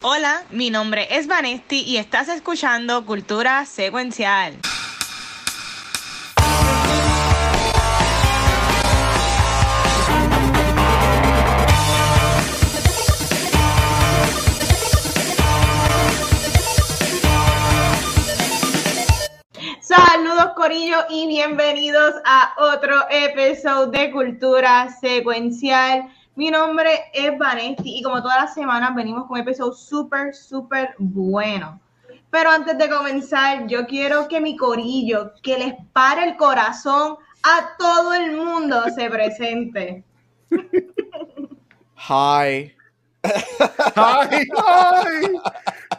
Hola, mi nombre es Vanesti y estás escuchando Cultura Secuencial. Saludos Corillo y bienvenidos a otro episodio de Cultura Secuencial. Mi nombre es Vanesti y como todas las semanas venimos con un episodio súper, súper bueno. Pero antes de comenzar, yo quiero que mi corillo, que les pare el corazón a todo el mundo, se presente. Hi. ¡Ay, ay!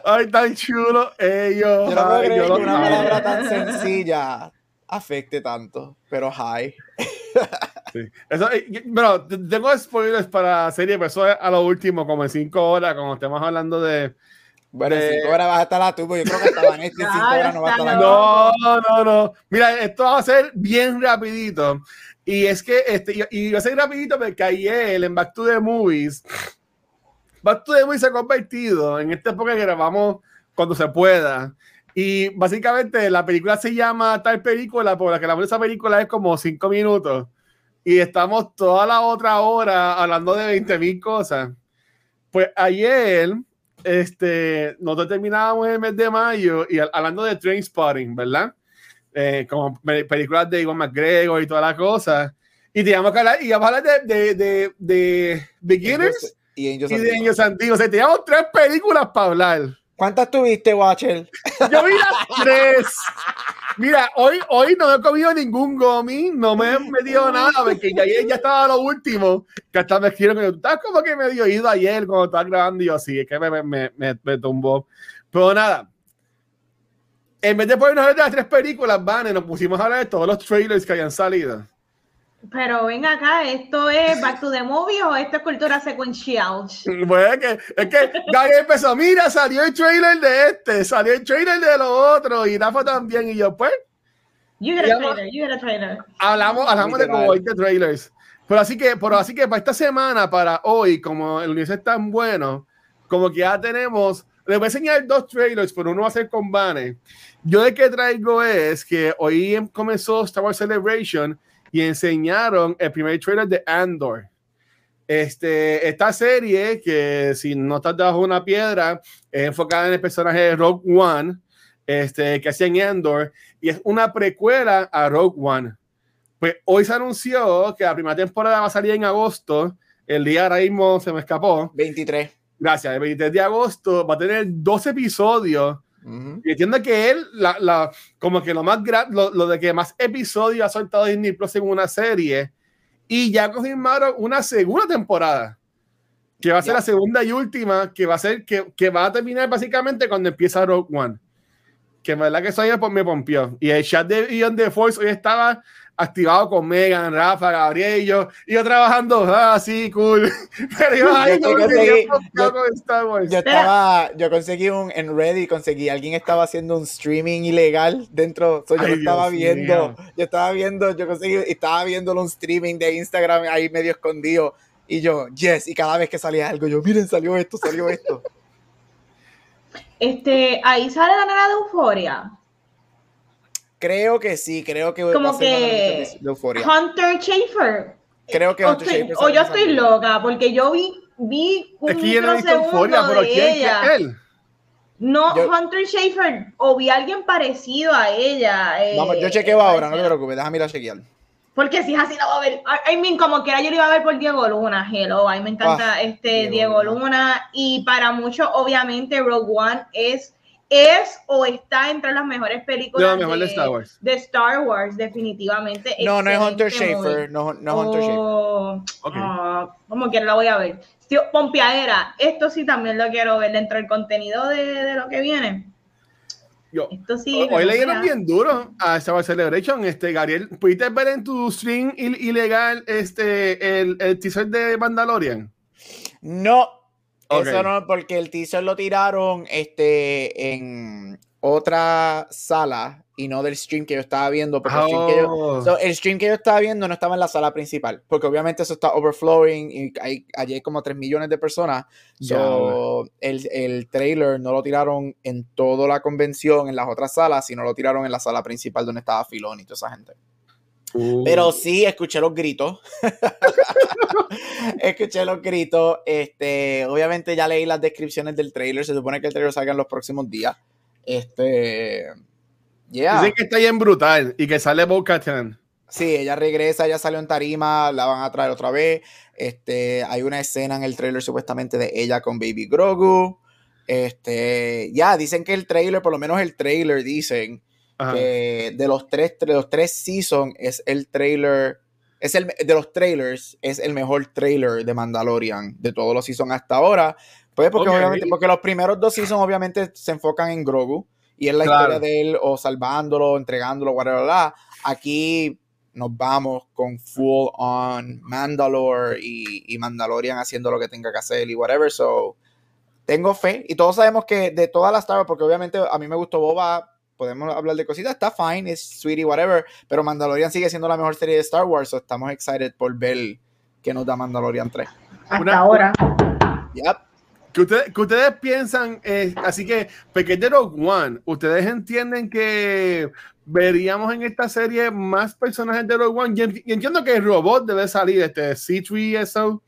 ¡Ay, tan chulo ellos! Yo no puedo Ay, creer yo que una palabra tan sencilla afecte tanto, pero hi. Sí. Eso, pero tengo spoilers para la serie, pero eso es a lo último, como en cinco horas, cuando estemos hablando de... Bueno, en Eh, cinco horas vas a estar la porque yo creo que hasta en cinco Claro, horas no va a estar aquí. No, no, no. Mira, esto va a ser bien rapidito. Y es que, este, y, y va a ser rapidito porque ayer en Back to the Movies, Back to the Movies se ha convertido en esta época que grabamos cuando se pueda. Y básicamente la película se llama tal película, por la que la esa película es como cinco minutos. Y estamos toda la otra hora hablando de 20 mil cosas. Pues ayer, este, nosotros terminábamos el mes de mayo y hablando de Train Spotting, ¿verdad? Eh, como pe- películas de Iwan McGregor y todas las cosas. Y teníamos que hablar, y íbamos a hablar de, de, de, de Beginners Y Angels y de Demons. Años Antiguos. O sea, teníamos tres películas para hablar. ¿Cuántas tuviste, Watcher? Yo vi las tres. Mira, hoy, hoy no he comido ningún gomi, no me he metido nada, porque ya ayer ya estaba lo último, que hasta me escribieron que tú estás como que medio ido ayer cuando estaba grabando y yo sí, es que me, me, me, me- tumbó. Pero nada, en vez de ponernos a hablar de las tres películas, Vane, nos pusimos a hablar de todos los trailers que hayan salido. Pero ven acá, ¿esto es Back to the Movie o esto es Cultura Secuencial? Bueno, es que, es que Gary empezó, mira, salió el trailer de este, salió el trailer de lo otro, y Rafa también, y yo, pues, You get a trailer, you get a trailer. hablamos, hablamos de como 20 trailers. Pero así que, pero así que para esta semana, para hoy, como el universo es tan bueno, como que ya tenemos, les voy a enseñar dos trailers, pero uno va a ser con Vane. Yo de qué traigo es que hoy em- comenzó Star Wars Celebration y enseñaron el primer trailer de Andor. Este, esta serie, que si no estás debajo de una piedra, es enfocada en el personaje de Rogue One, este, que hacía en Andor, y es una precuela a Rogue One. Pues hoy se anunció que la primera temporada va a salir en agosto. El día ahora mismo se me escapó. 23. Gracias. El 23 de agosto va a tener 12 episodios. Ujú. Y entiendo que él, la, la- como que lo más lo, lo de que más episodios ha soltado Disney Plus en una serie. Y ya confirmaron una segunda temporada. Que va a ser Ya. la segunda y última, que va a ser, que, que va a terminar básicamente cuando empieza Rogue One. Que en verdad que eso ayer me pompió. Y el chat de Ian The Force hoy estaba activado con Megan, Rafa, Gabriel y yo, y yo trabajando, ah, sí, cool. Pero yo ahí Yo conseguí- yo- con Star Wars. Yo estaba, yo conseguí un, en Reddit conseguí, alguien estaba haciendo un streaming ilegal dentro, so, yo Ay, lo estaba Dios viendo, mío. yo estaba viendo, yo conseguí, estaba viéndolo un streaming de Instagram ahí medio escondido, y yo, yes, y cada vez que salía algo, yo, miren, salió esto, salió esto. Este, ahí sale la nena de Euforia. Creo que sí, creo que va Como a ser una que noche de euforia. Hunter Schaefer. Creo que o, Hunter estoy- o yo estoy loca, porque yo vi, vi un que yo no he pero de ¿quién ella. es él? No, Yo- Hunter Schaefer, o vi a alguien parecido a ella. eh, Vamos, yo chequeo ahora, no te preocupes, déjame ir a chequear. Porque si es así, la voy a ver. I I mean, como quiera, yo lo iba a ver por Diego Luna, hello. A mí me encanta Ah, este Diego Diego, Luna. Luna. Y para muchos, obviamente, Rogue One es, es o está entre las mejores películas Lo mejor de Star Wars. de Star Wars, definitivamente. No, no es Hunter. Schaefer, no, no es Hunter Schaefer. Oh, Ok. ah, como quiera la voy a ver. Tío, Pompeadera, esto sí también lo quiero ver dentro del contenido de, de lo que viene. Yo, Esto sí. Hoy me leyeron gusta. bien duro a Star Wars Celebration. Este, Gabriel, ¿pudiste ver en tu stream il- ilegal este, el, el teaser de Mandalorian? No, Eso no, porque el teaser lo tiraron este, en, otra sala y no del stream que yo estaba viendo. Porque el, stream que yo, Oh. so, el stream que yo estaba viendo no estaba en la sala principal. Porque obviamente eso está overflowing y hay, allí hay como 3 millones de personas. So, el, el trailer no lo tiraron en toda la convención, en las otras salas, sino lo tiraron en la sala principal donde estaba Filón y toda esa gente. Uh. Pero sí, escuché los gritos. escuché los gritos. Este, obviamente ya leí las descripciones del trailer. Se supone que el trailer salga en los próximos días. Este. Yeah. Dicen que está bien brutal y que sale Bo Katan. Sí, ella regresa, ella salió en tarima, la van a traer otra vez. Este, hay una escena en el trailer supuestamente de ella con Baby Grogu. Este, ya, dicen que el trailer, por lo menos el trailer, dicen. Que de los tres, de los tres seasons es el trailer, es el de los trailers, es el mejor trailer de Mandalorian de todos los seasons hasta ahora. Pues porque obviamente, porque los primeros dos seasons obviamente se enfocan en Grogu y es la Claro. historia de él o salvándolo, entregándolo, whatever. bla. Aquí nos vamos con full on Mandalore y, y Mandalorian haciendo lo que tenga que hacer y whatever. So, tengo fe. Y todos sabemos que de todas las Star Wars, porque obviamente a mí me gustó Boba, podemos hablar de cositas, está fine, es sweetie, whatever. Pero Mandalorian sigue siendo la mejor serie de Star Wars. So estamos excited por ver qué nos da Mandalorian 3. Hasta Una- ahora. Yep. que, ustedes, que ustedes piensan, eh, así que, porque es de Rogue One, ¿ustedes entienden que veríamos en esta serie más personajes de Rogue One? Yo entiendo que el robot debe salir, este C3SO,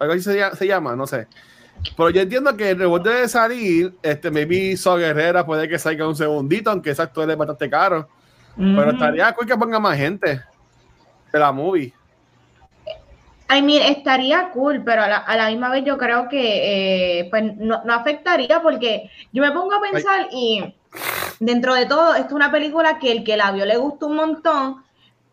algo así se llama, no sé. Pero yo entiendo que el robot debe salir, este, maybe So Guerrera puede que salga un segundito, aunque ese actor es bastante caro. Pero Ujú. estaría cool que ponga más gente de la movie. I mean, estaría cool, pero a la, a la misma vez yo creo que eh, pues no, no afectaría porque yo me pongo a pensar y dentro de todo, esto es una película que el que la vio le gustó un montón,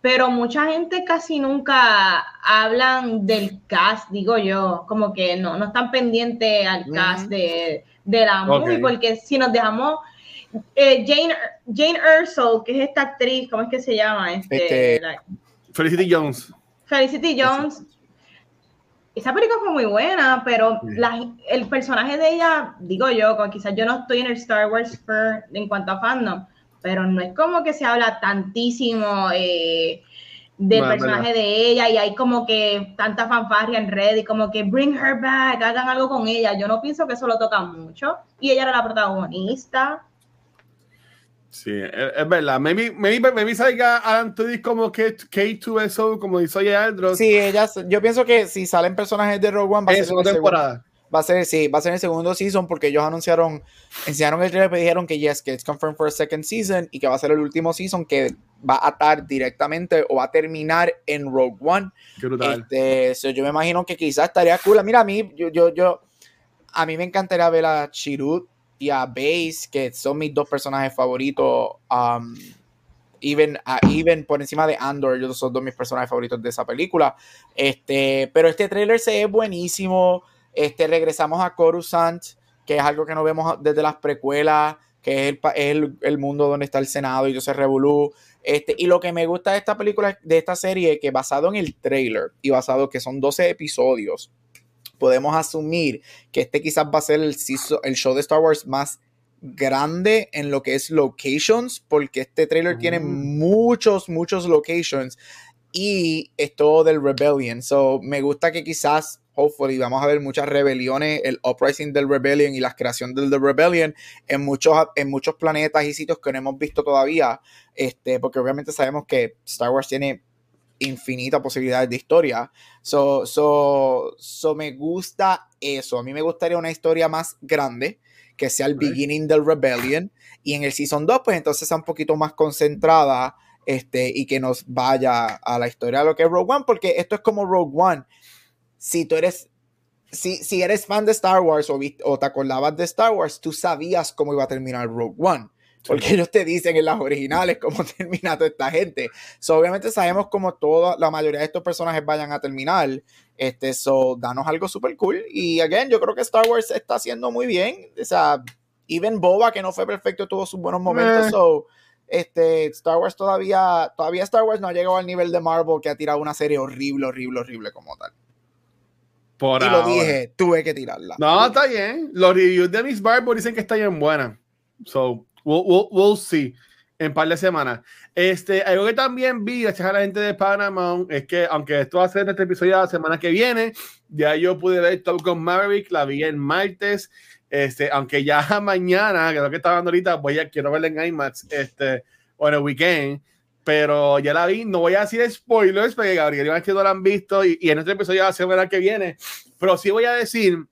pero mucha gente casi nunca hablan del cast, digo yo, como que no, no están pendientes al cast de, de la movie, porque si nos dejamos... eh, Jane, Jane Erso, que es esta actriz, ¿cómo es que se llama? Este, Este- la- Felicity Jones. Felicity Jones. Esa película fue muy buena, pero Sí. la- el personaje de ella, digo yo, quizás yo no estoy en el Star Wars sphere en cuanto a fandom, pero no es como que se habla tantísimo eh, del Bueno, personaje de ella y hay como que tanta fanfarria en red y como que bring her back, hagan algo con ella. Yo no pienso que eso lo toca mucho. Y ella era la protagonista. Sí, es, es verdad. Maybe, maybe, maybe salga Alan Tudyk como K- K2SO, como dice Oye Aldros. Sí, ellas, yo pienso que si salen personajes de Rogue One va a ser segundo- temporada. Va a ser, sí, va a ser el segundo season porque ellos anunciaron, enseñaron el trailer y dijeron que yes, que it's confirmed for a second season y que va a ser el último season que va a atar directamente o va a terminar en Rogue One. Qué brutal. Este, so yo me imagino que quizás estaría cool. Mira, a mí, yo, yo, yo, a mí me encantaría ver a Chirut y a Base, que son mis dos personajes favoritos. Um, even, a- even por encima de Andor, ellos son dos mis personajes favoritos de esa película. Este, pero este trailer se ve buenísimo. Este, regresamos a Coruscant, que es algo que no vemos desde las precuelas, que es el, es el, el mundo donde está el Senado y yo sé Revolú. Este, y lo que me gusta de esta película, de esta serie, que basado en el trailer y basado que son 12 episodios, podemos asumir que este quizás va a ser el, el show de Star Wars más grande en lo que es locations, porque este trailer tiene Mm. muchos, muchos locations y es todo del Rebellion. So, me gusta que quizás, hopefully, vamos a ver muchas rebeliones, el uprising del Rebellion y la creación del The Rebellion en muchos, en muchos planetas y sitios que no hemos visto todavía. Este, porque obviamente sabemos que Star Wars tiene infinitas posibilidades de historia. So, so, so me gusta eso. A mí me gustaría una historia más grande, que sea el beginning del Rebellion. Y en el Season 2, pues entonces sea un poquito más concentrada este, y que nos vaya a la historia de lo que es Rogue One, porque esto es como Rogue One. Si tú eres, si, si eres fan de Star Wars o, o te acordabas de Star Wars, tú sabías cómo iba a terminar Rogue One. Porque ellos te dicen en las originales cómo termina toda esta gente. So, obviamente sabemos cómo toda la mayoría de estos personajes vayan a terminar. Este, so, danos algo super cool. Y again, yo creo que Star Wars está haciendo muy bien. O sea, even Boba, que no fue perfecto, tuvo sus buenos momentos. Eh. So, este, Star Wars todavía, todavía Star Wars no ha llegado al nivel de Marvel que ha tirado una serie horrible, horrible, horrible como tal. Por y lo ahora. dije, tuve que tirarla. No, está bien. Los reviews de Miss Barbo dicen que está bien buena. So, we'll, we'll, we'll see en par de semanas. Este, algo que también vi, gracias a la gente de Paramount, es que aunque esto va a ser en este episodio la semana que viene, ya yo pude ver Top Gun Maverick, la vi el martes, este, aunque ya mañana, creo que estaba dando ahorita, voy a, quiero verla en IMAX, este, o en el weekend, pero ya la vi, no voy a decir spoilers, porque Gabriel y que no la han visto, y, y en este episodio la semana que viene, pero sí voy a decir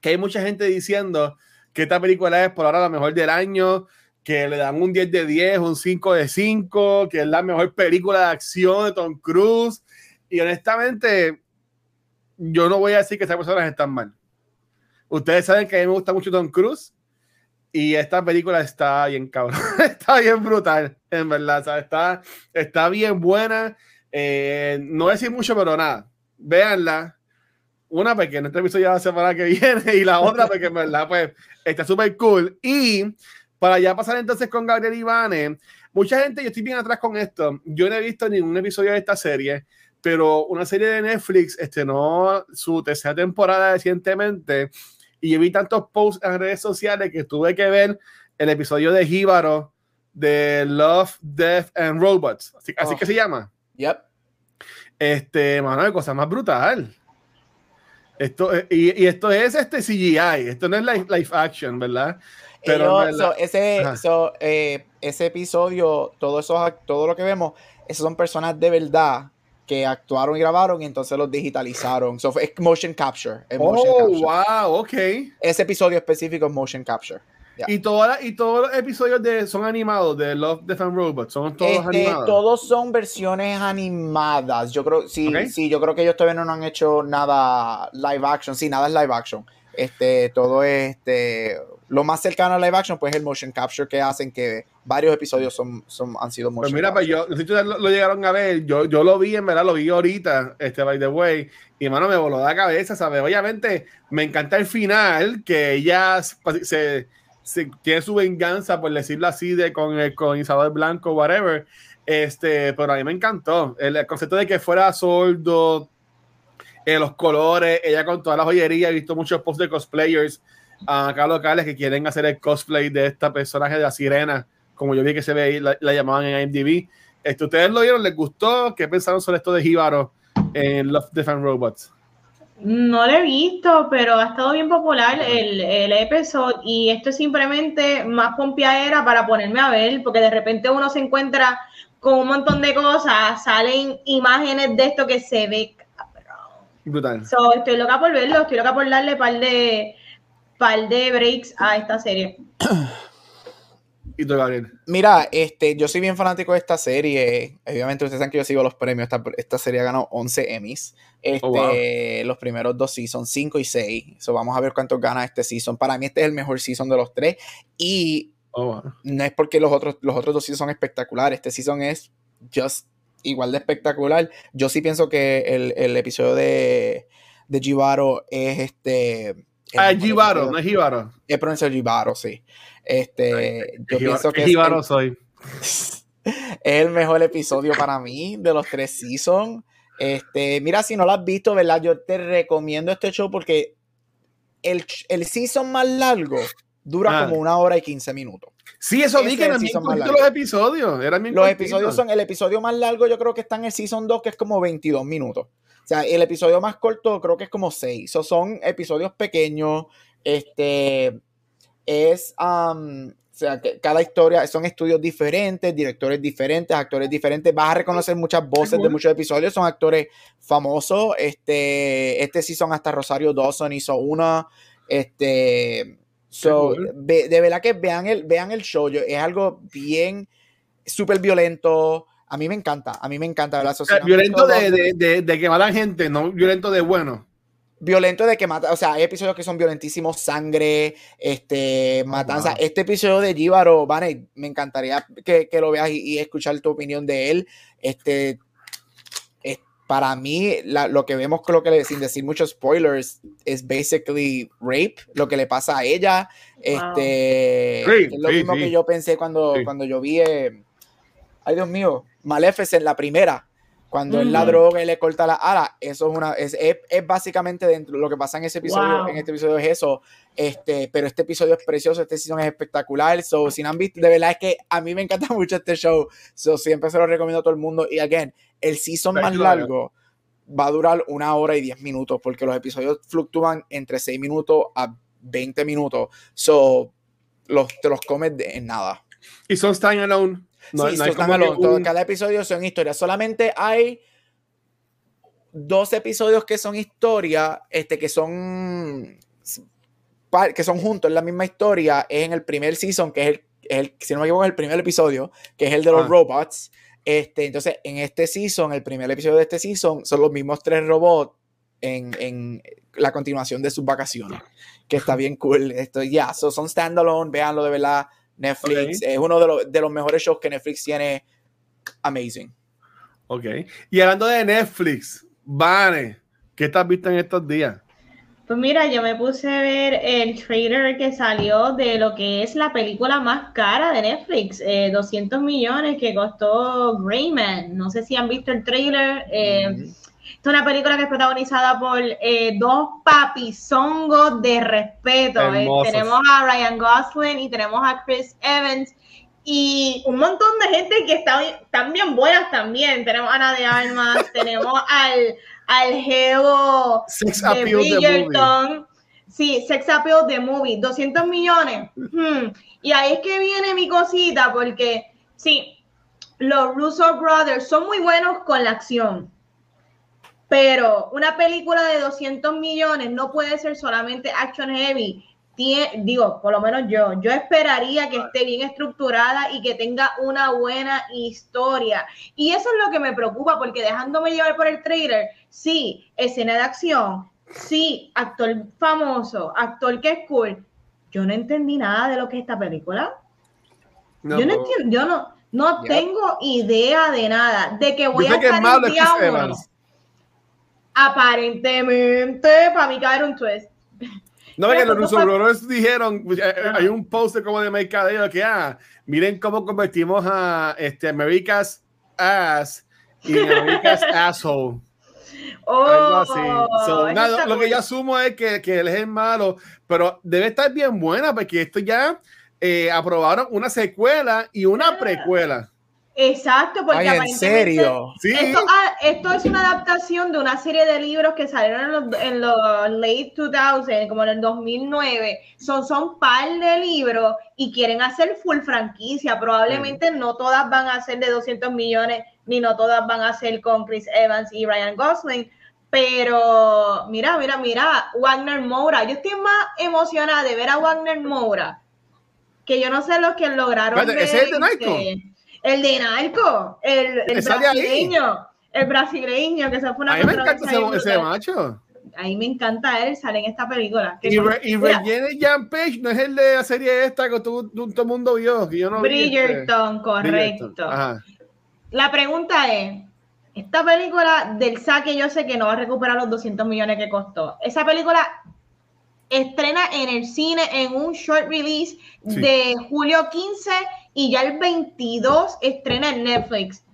que hay mucha gente diciendo que esta película es por ahora la mejor del año, que le dan un 10 de 10, un 5 de 5, que es la mejor película de acción de Tom Cruise. Y honestamente, yo no voy a decir que esas personas están mal. Ustedes saben que a mí me gusta mucho Tom Cruise y esta película está bien cabrón, está bien brutal, en verdad, Está, está bien buena. Eh, no decir mucho, pero nada, véanla. Una porque en este episodio ya la semana que viene y la otra porque en verdad pues está súper cool. Y para ya pasar entonces con Gabriel Ivane, mucha gente, yo estoy bien atrás con esto. Yo no he visto ningún episodio de esta serie, pero una serie de Netflix estrenó su tercera temporada recientemente y vi tantos posts en redes sociales que tuve que ver el episodio de Jíbaro de Love, Death and Robots. Así, así que oh. se llama. Yep. Este, mano, cosa más brutal. Esto, eh, y, y, esto es este CGI, esto no es live, live action, ¿verdad? Pero ese, eh, ese episodio, todo, eso, todo lo que vemos, esas son personas de verdad que actuaron y grabaron y entonces los digitalizaron. So, es motion capture. oh, wow, ok. Ese episodio específico es motion capture. Y, toda, y todos los episodios de, son animados de Love, Death and Robots, son todos este, animados. Todos son versiones animadas. Yo creo, sí, sí, yo creo que ellos todavía no han hecho nada live action. Sí, nada es live action. Este, todo este, lo más cercano a live action, pues el motion capture que hacen, que varios episodios son, son han sido motion Pues mira, pues yo, si ustedes lo, llegaron a ver, yo, yo lo vi, en verdad, lo vi ahorita, este, by the way, y mano, me voló la cabeza, ¿sabes? Obviamente, me encanta el final, que ella se, se, tiene su venganza, por decirlo así, de con, el, con Isabel Blanco, whatever, este, pero a mí me encantó, el concepto de que fuera sordo, eh, los colores, ella con toda la joyería, he visto muchos posts de cosplayers acá locales que quieren hacer el cosplay de esta personaje de la sirena, como yo vi que se ve ahí, la, llamaban en IMDb. Esto, ¿Ustedes lo vieron? ¿Les gustó? ¿Qué pensaron sobre esto de Jíbaro en Love, Death and Robots? No lo he visto, pero ha estado bien popular el, el episodio y esto es simplemente más pompeadera para ponerme a ver, porque de repente uno se encuentra con un montón de cosas, salen imágenes de esto que se ve Brutal. So, estoy loca por verlo, estoy loca por darle par de, par de breaks a esta serie. ¿Y tú, Gabriel? Mira, este, yo soy bien fanático de esta serie. Obviamente, ustedes saben que yo sigo los premios. Esta, esta serie ha ganado 11 Emmys. Este, oh, Los primeros dos seasons, 5 y 6. So, vamos a ver cuántos gana este season. Para mí, este es el mejor season de los tres. Y oh, no es porque los otros, los otros dos seasons son espectaculares. Este season es just igual de espectacular. Yo sí pienso que el, episodio de, de Jibaro es este. Ah, Jibaro, no es Jibaro. Es pronunciado Jibaro, sí. Este, yo pienso que. Jibaro soy. es el mejor episodio para mí de los tres seasons. Este, mira, si no lo has visto, ¿verdad? Yo te recomiendo este show porque el, el season más largo dura ah. como una hora y quince minutos. Sí, eso que eran los episodios. los episodios son, el episodio más largo yo creo que está en el Season 2, que es como 22 minutos. O sea, el episodio más corto creo que es como 6. O son episodios pequeños. Este es, um, o sea, que cada historia son estudios diferentes, directores diferentes, actores diferentes. Vas a reconocer muchas voces de muchos episodios. Son actores famosos. Este, este season hasta Rosario Dawson hizo una. Este, So, de verdad que vean el, vean el show. es algo bien súper violento. A mí me encanta. A mí me encanta. la sociedad. violento de, de, de, que matan gente, no violento de bueno. Violento de que mata, o sea, hay episodios que son violentísimos, sangre, este, matanza. Este episodio de Jíbaro, Vane, me encantaría que, que lo veas y, y, escuchar tu opinión de él. Este, para mí, lo que vemos, lo que sin decir muchos spoilers, es basically rape, lo que le pasa a ella. Este, es lo mismo que yo pensé cuando, cuando yo vi, eh, ay Dios mío, Maleficent, la primera. Cuando él la Ujú. droga y le corta la ala, eso es una, es, es, es básicamente dentro, lo que pasa en ese episodio, Wow. en este episodio es eso, este, pero este episodio es precioso, este season es espectacular, so, si no han visto, de verdad es que a mí me encanta mucho este show, so, siempre se lo recomiendo a todo el mundo, y again, el season más largo va a durar una hora y diez minutos, porque los episodios fluctúan entre seis minutos a 20 minutos, so, los, te los comes de- en nada. Y son standalone. No, sí, no como un- cada episodio son historias. Solamente hay dos episodios que son historia, este, que son que son juntos en la misma historia. Es en el primer season, que es el, el- si no me equivoco, es el primer episodio, que es el de los Ah. robots. Este, entonces, en este season, el primer episodio de este season, son los mismos tres robots en, en la continuación de sus vacaciones. Que está bien cool. Esto, ya, so, son standalone, véanlo de verdad. Netflix es uno de los, de los mejores shows que Netflix tiene. Amazing. Ok. Y hablando de Netflix, Vane, ¿qué estás visto en estos días? Pues mira, yo me puse a ver el trailer que salió de lo que es la película más cara de Netflix, eh, 200 millones que costó Greyman. No sé si han visto el trailer. eh. Esta es una película que es protagonizada por eh, dos papizongos de respeto. Eh, tenemos a Ryan Gosling y tenemos a Chris Evans. Y un montón de gente que está, están bien buenas también. Tenemos a Ana de Armas, tenemos al, al Geo de. Bridgerton. Sí, Sex Appeal de Movie, 200 millones. Hmm. Y ahí es que viene mi cosita, porque sí, los Russo Brothers son muy buenos con la acción. Pero una película de 200 millones no puede ser solamente action heavy. Digo, por lo menos yo, yo esperaría que esté bien estructurada y que tenga una buena historia. Y eso es lo que me preocupa, porque dejándome llevar por el trailer, sí, escena de acción, sí, actor famoso, actor que es cool. Yo no entendí nada de lo que es esta película. No, yo no entiendo, yo no, no tengo idea de nada. De que voy a estar es día Chris uno. Evans. Aparentemente, para mí caer un twist. No, Pero los Brothers dijeron, eh, hay un post como de mercadeo que, ah, miren cómo convertimos a este, America's Ass y America's Asshole. Oh, Algo así. So, nada, lo que yo asumo es que, que él es el malo, pero debe estar bien buena porque esto ya eh, aprobaron una secuela y una Ah. precuela. Exacto, porque Ay, en aparentemente serio. Sí, Esto, ah, esto es una adaptación de una serie de libros que salieron en los, en los late 2000, como en el 2009. Son, son par de libros y quieren hacer full franquicia. Probablemente no todas van a ser de 200 millones, ni no todas van a ser con Chris Evans y Ryan Gosling. Pero mira, mira, mira, Wagner Moura. Yo estoy más emocionada de ver a Wagner Moura que yo no sé los que lograron. Espérate, ¿ese es de El de Narco, el, brasileño, el brasileño, que se fue una a mí me encanta ese, macho. A mí me encanta él, sale en esta película. Y, Re- y Regine Jan Page no es el de la serie esta que todo, todo el mundo vio. Que yo no vi, este. Bridgerton, correcto. Bridgerton, Ajá. La pregunta es, esta película del saque yo sé que no va a recuperar los 200 millones que costó. Esa película estrena en el cine en un short release Sí. de julio 15 y ya el 22 estrena en Netflix.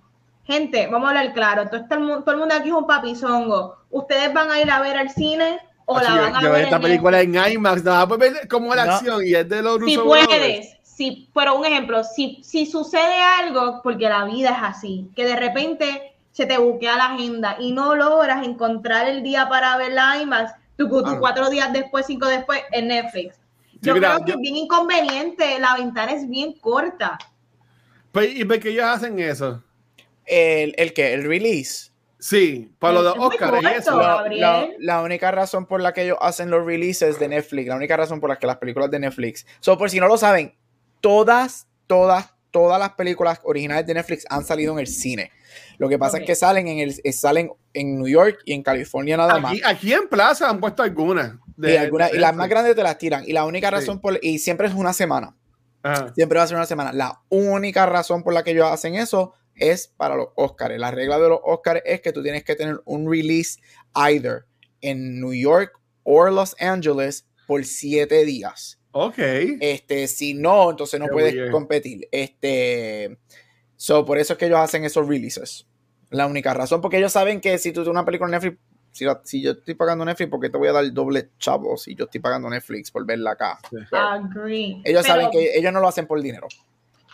Gente, vamos a hablar claro, todo, está el mu- todo el mundo aquí es un papizongo. ¿Ustedes van a ir a ver al cine o la Yo- van a yo ver esta en película en IMAX, nada más ver como la No. acción y es de los si Russo Brothers. puedes, si, pero un ejemplo, si, si sucede algo, porque la vida es así, que de repente se te buquea la agenda y no logras encontrar el día para ver la IMAX, tú, tú Ah. cuatro días después, cinco después, en Netflix. Yo mira, creo que yo- es bien inconveniente, la ventana es bien corta. Pues, ¿Y por qué ellos hacen eso? El, el que, el release. Sí, para los de Oscar y corto. eso. La, Gabriel. la- la única razón por la que ellos hacen los releases de Netflix, la única razón por la que las películas de Netflix, so, por si no lo saben, todas, todas, todas las películas originales de Netflix han salido en el cine. Lo que pasa es que salen en el, eh, salen en New York y en California nada más. Aquí, en Plaza han puesto algunas. de- y, algunas- de y las más grandes te las tiran. Y la única Sí. razón por, y siempre es una semana. Ajá. Siempre va a ser una semana. La única razón por la que ellos hacen eso es para los Oscars. La regla de los Oscars es que tú tienes que tener un release either en New York o Los Angeles por siete días. Ok. Este, si no, entonces no Qué puedes competir. Este, so, por eso es que ellos hacen esos releases. La única razón, porque ellos saben que si tú tienes una película en Netflix, si, la- si yo estoy pagando Netflix, ¿por qué te voy a dar el doble chavo si yo estoy pagando Netflix por verla acá? Agree. Ellos Pero saben que ellos no lo hacen por dinero.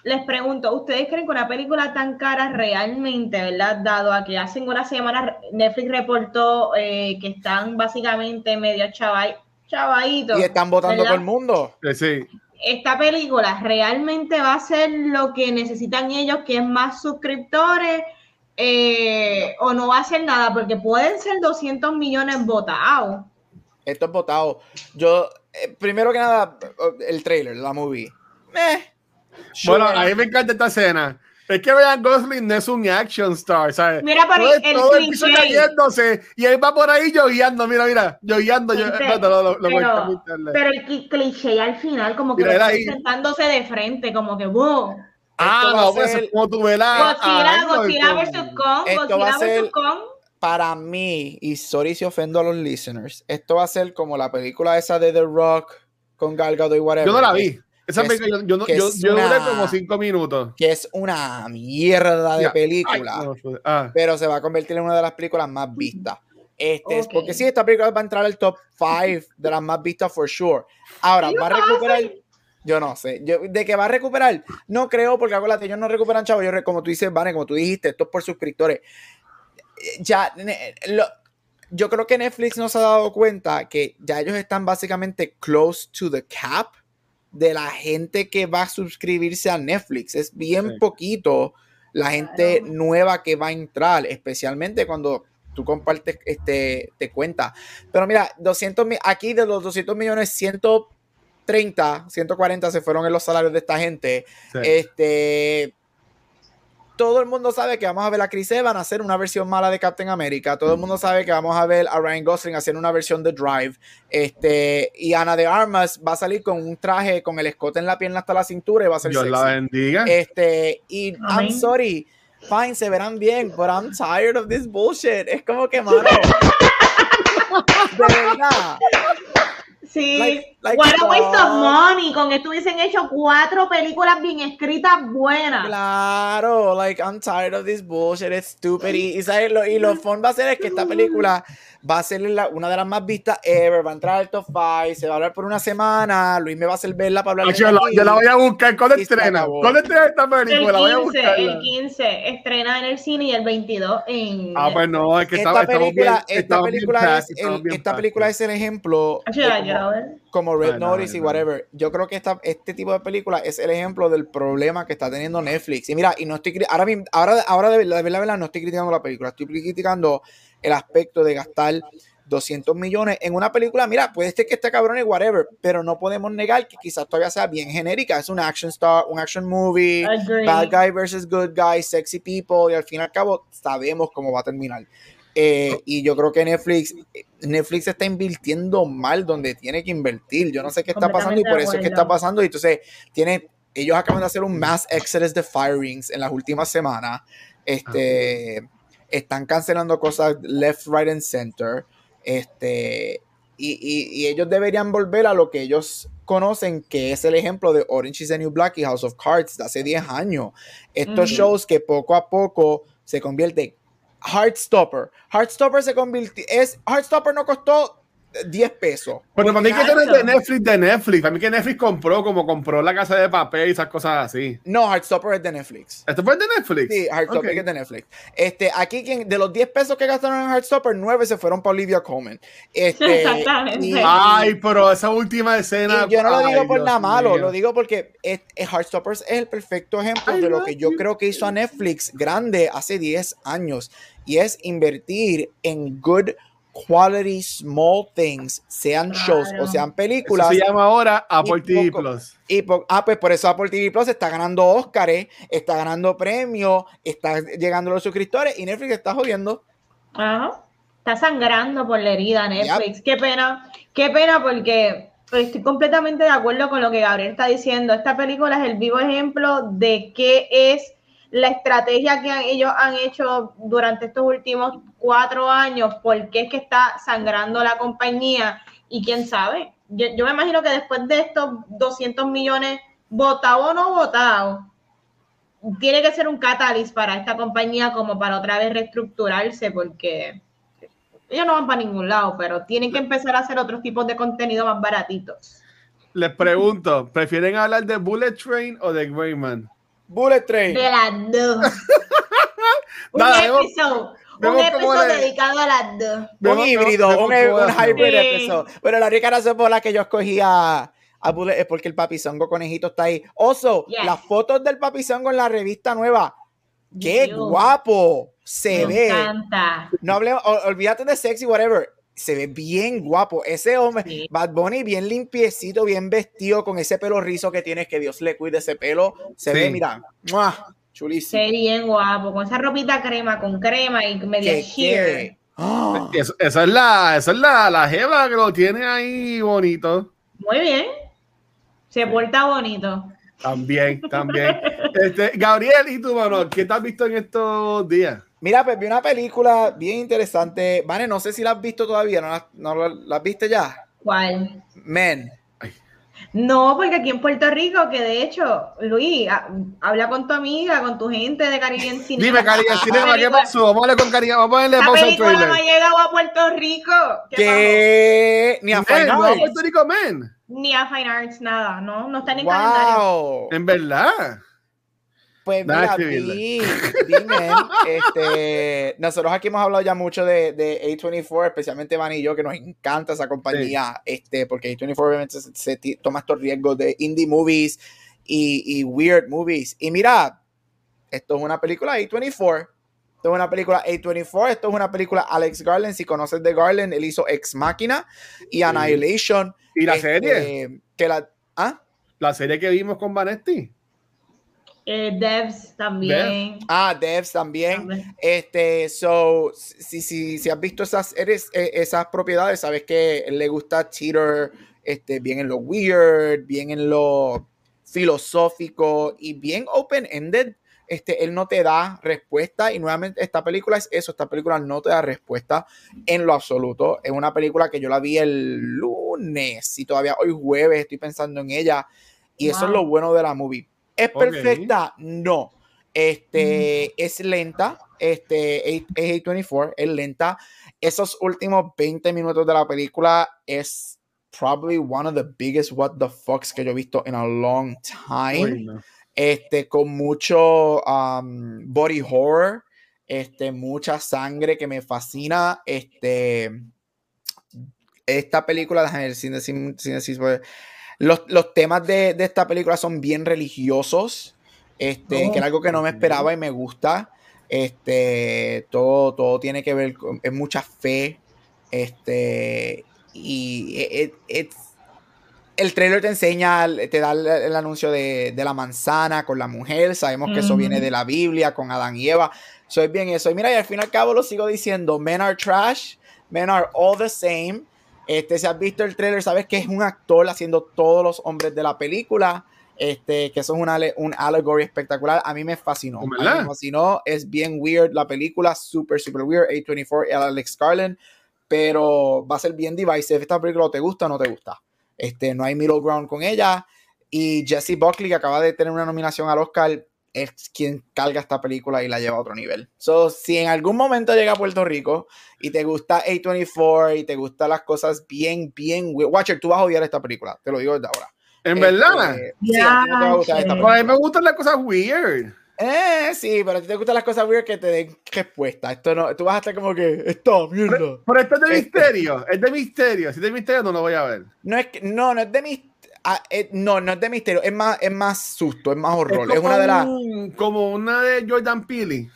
Les pregunto, ¿ustedes creen que una película tan cara realmente, verdad? Dado a que hace una semana Netflix reportó eh, que están básicamente medio chavai, chavaditos. Y están votando ¿verdad? todo el mundo. Eh, Sí. Esta película realmente va a ser lo que necesitan ellos, que es más suscriptores, eh, o no va a ser nada, porque pueden ser 200 millones votados. Esto es votado. Yo, eh, primero que nada, el trailer, la movie. Meh. Bueno, a mí me encanta esta escena. Es que Ryan Gosling no es un action star, ¿sabes? Mira, pero todo, el todo el piso cliché. cayéndose y él va por ahí lloviando, mira, mira, lloviando. Yo, Viste, espérate, lo, lo, lo voy a pero, el cli- cliché al final, como que Mira, ahí. sentándose de frente, como que wow. ah, esto va a no, pues ser- es como tú ves la. Godzilla, Godzilla esto- vs. Kong, Esto va a Godzilla ser- vs. Kong. Para mí, y sorry si ofendo a los listeners, esto va a ser como la película esa de The Rock con Gal Gadot y whatever. Yo no la vi. Esa película, yo, yo, yo, duré como cinco minutos. Que es una mierda de Ya. película. Ay, no, fue- ah. pero se va a convertir en una de las películas más vistas. Este es Ok. porque sí, esta película va a entrar al top 5 de las más vistas for sure. Ahora, ¿Y va a recuperar. Yo no sé. Yo, de que va a recuperar, no creo, porque acuérdate, ellos no recuperan, chavo. Yo, como tú dices, Vane, como tú dijiste, esto es por suscriptores. Eh, Ya, lo- yo creo que Netflix no se ha dado cuenta que ya ellos están básicamente close to the cap de la gente que va a suscribirse a Netflix. Es bien Sí. poquito la gente Claro. nueva que va a entrar, especialmente cuando tú compartes este, te cuenta. Pero mira, 200 mi- aquí de los 200 millones, 130, 140 se fueron en los salarios de esta gente. Sí. Este. Todo el mundo sabe que vamos a ver a Chris Evans hacer una versión mala de Captain America. Todo el mundo sabe que vamos a ver a Ryan Gosling hacer una versión de Drive. Este, y Ana de Armas va a salir con un traje con el escote en la pierna hasta la cintura y va a ser Dios la sexy. bendiga. Este, y. I'm sorry, fine, se verán bien, but I'm tired of this bullshit. Es como que, mano. de verdad. Sí, Like- like what a waste of money. Con esto hubiesen hecho cuatro películas bien escritas buenas. Claro, like I'm tired of this bullshit, it's stupid. Y, y, ¿sabes? Lo, y lo fun va a ser es que esta película va a ser la- una de las más vistas ever, va a entrar al top 5, se va a hablar por una semana, Luis me va a hacer verla para hablar yo, la, yo la voy a buscar. ¿Cuándo estrena? ¿Cuándo estrena esta El película? Voy a 15, el buscarla. 15 estrena en el cine y el 22 en. Ah, pues no, es que Esta estamos película, bien. esta bien película, es, el, bien esta película es el ejemplo la como- Red Ay, Notice y whatever. Yo creo que esta, este tipo de película es el ejemplo del problema que está teniendo Netflix. Y mira, y no estoy ahora mismo, ahora, ahora de verdad, de verdad, de verdad, no estoy criticando la película, estoy criticando el aspecto de gastar 200 millones en una película. Mira, puede ser que esté cabrón y whatever, pero no podemos negar que quizás todavía sea bien genérica. Es un action star, un action movie. Bad guy versus good guy, sexy people, y al fin y al cabo sabemos cómo va a terminar. Eh, y yo creo que Netflix, Netflix está invirtiendo mal donde tiene que invertir. Yo no sé qué está pasando y por eso es que está pasando. Y entonces, tiene, ellos acaban de hacer un mass exodus de firings en las últimas semanas. Este, están cancelando cosas left, right and center. Este, y, y- y ellos deberían volver a lo que ellos conocen, que es el ejemplo de Orange is the New Black y House of Cards de hace 10 años. Estos shows que poco a poco se convierten. Heartstopper. Heartstopper se convirtió. Es, Heartstopper no costó 10 pesos. Pero para mí que esto no es de Netflix, de Netflix. Para mí que Netflix compró, como compró la casa de papel y esas cosas así. No, Heartstopper es de Netflix. ¿Esto fue de Netflix? Sí, Heartstopper Ok. es de Netflix. Este, aquí quien, de los 10 pesos que gastaron en Heartstopper, 9 se fueron para Olivia Coleman. Este, Exactamente. y- Ay, pero esa última escena. Yo no lo digo ay, por Dios nada malo, mío. lo digo porque es, es es el perfecto ejemplo Ay, de lo que yo creo que hizo a Netflix grande hace 10 años y es invertir en good quality small things, sean shows o sean Eso películas. se llama ahora Apple Y TV poco- Plus. Y po- ah, pues por eso Apple TV Plus está ganando Oscars, está ganando premios, está llegando los suscriptores y Netflix está jodiendo. Ajá. Está sangrando por la herida Netflix. Qué pena, qué pena porque estoy completamente de acuerdo con lo que Gabriel está diciendo. Esta película es el vivo ejemplo de qué es la estrategia que han- ellos han hecho durante estos últimos cuatro años, por qué es que está sangrando la compañía y quién sabe. Yo, yo me imagino que después de estos 200 millones, votado o no votado, tiene que ser un catalyst para esta compañía como para otra vez reestructurarse porque ellos no van para ningún lado, pero tienen que empezar a hacer otros tipos de contenido más baratitos. Les pregunto, ¿prefieren hablar de Bullet Train o de Greyman? Bullet Train. De las dos. un Nada, episodio, un episodio le- dedicado a las dos. Un Vemos- híbrido, un, cómo un hace. hybrid Sí. episode. Pero la única razón por la que yo escogí a, a Bullet es porque el papizongo conejito está ahí. Oso, Yes. las fotos del papizongo en la revista nueva. ¡Qué Dios. guapo! Se Me ve. encanta. No hablemos, ol- olvídate de sexy, whatever. Se ve bien guapo. Ese hombre, Sí. Bad Bunny, bien limpiecito, bien vestido, con ese pelo rizo que tienes, que Dios le cuide ese pelo. Se Sí. ve, mira, ¡mua! Chulísimo. Se ve bien guapo, con esa ropita crema, con crema y media Que sheer. ¡Ah! Eso- esa es la, esa es la, la jeva que lo tiene ahí bonito. Muy bien. Se porta bonito. También, también. Este, Gabriel, ¿y tú, mano? ¿Qué te has visto en estos días? Mira, pues vi una película bien interesante. Vane, no sé si la has visto todavía, ¿no la, no la- la viste ya? ¿Cuál? Men. No, porque aquí en Puerto Rico, que de hecho, Luis, ha- habla con tu amiga, con tu gente de Caribbean Cinema. Dime, Cariño, Esa Cinema, ¿qué pasó? Vamos a darle con cariño, vamos a ponerle pausa al película no ha trailer. llegado a Puerto Rico. ¿Qué ¿Qué? Ni a Fine ¿no a Arts. Puerto Rico, men? pasó? Ni a Fine Arts, nada, no, no está en el calendario. Wow. En verdad. Pues Nada, mira, vi, men, este, nosotros aquí hemos hablado ya mucho de, de A24, especialmente Van y yo, que nos encanta esa compañía, este, porque A24 obviamente se, toma estos riesgos de indie movies y, y weird movies. Y mira, esto es una película A24. Esto es una película A24, esto es una película Alex Garland. Si conoces de Garland, él hizo Ex Machina y Annihilation. ¿Y la Este, serie? Que la, ¿ah? La serie que vimos con Vanesti. Eh, Devs también. Ah, Devs también. También. Este, so, si, si, si has visto esas, eres, eh, esas propiedades, sabes que le gusta Cheater, este, bien en lo weird, bien en lo filosófico y bien open-ended. Este, él no te da respuesta y nuevamente esta película es eso, esta película no te da respuesta en lo absoluto. Es una película que yo la vi el lunes y todavía hoy jueves estoy pensando en ella y eso es lo bueno de la movie. ¿Es perfecta? No. Este, es lenta, este, es es A24, es lenta. Esos últimos 20 minutos de la película es probably one of the biggest what the fucks que yo he visto in a long time este, con mucho um, body horror, este, mucha sangre que me fascina. Este, esta película, déjame ver, sin decir- sin los, los temas de, de esta película son bien religiosos, este, que era algo que no me esperaba y me gusta. Este, todo, todo tiene que ver con es mucha fe. Este, y it- it's- el trailer te enseña, te da el, el anuncio de, de la manzana con la mujer. Sabemos que eso viene de la Biblia con Adán y Eva. Soy bien eso. Y mira, y al fin y al cabo lo sigo diciendo: Men are trash, men are all the same. Este, si has visto el trailer, sabes que es un actor haciendo todos los hombres de la película. Este, que eso es una, un allegory espectacular. A mí me fascinó. A me fascinó. Es bien weird la película, super, super weird. A24 y Alex Garland. Pero va a ser bien divisive. Esta película te gusta o no te gusta. Este, no hay middle ground con ella. Y Jesse Buckley, que acaba de tener una nominación al Oscar, es quien carga esta película y la lleva a otro nivel. So, si en algún momento llega a Puerto Rico y te gusta A24 y te gustan las cosas bien, bien weird, Watcher, tú vas a odiar esta película. Te lo digo desde ahora. En Este, verdad. sí, a no esta Pues a película. mí me gustan las cosas weird. Eh, sí, pero a ti te gustan las cosas weird que te den respuesta. Esto no, tú vas a estar como que, esta mierda. Pero esto es de Este. misterio. Es de misterio. Si es de misterio, no lo voy a ver. No es que, no, no es de misterio. No, no es de misterio, es más, es más susto, es más horror. Es, como una de las. un- Como una de Jordan Peele.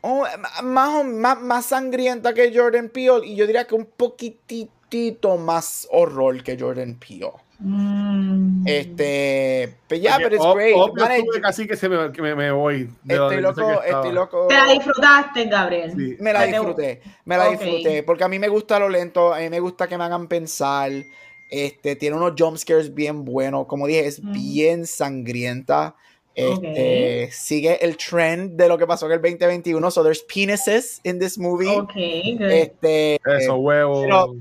oh, más, o- más, más sangrienta que Jordan Peele y yo diría que un poquitito más horror que Jordan Peele. Mm. Este, pero ya, pero oh, great. Man, casi que, se me, que me, me voy. estoy loco, estoy loco. ¿Te la disfrutaste, Gabriel? Sí. Me la disfruté, me la disfruté, porque a mí me gusta lo lento, a mí me gusta que me hagan pensar, este, tiene unos jumpscares bien buenos, como dije, es bien sangrienta, este, sigue el trend de lo que pasó en el 2021, so there's penises in this movie, Ok, good. este, Eso, huevo. pero-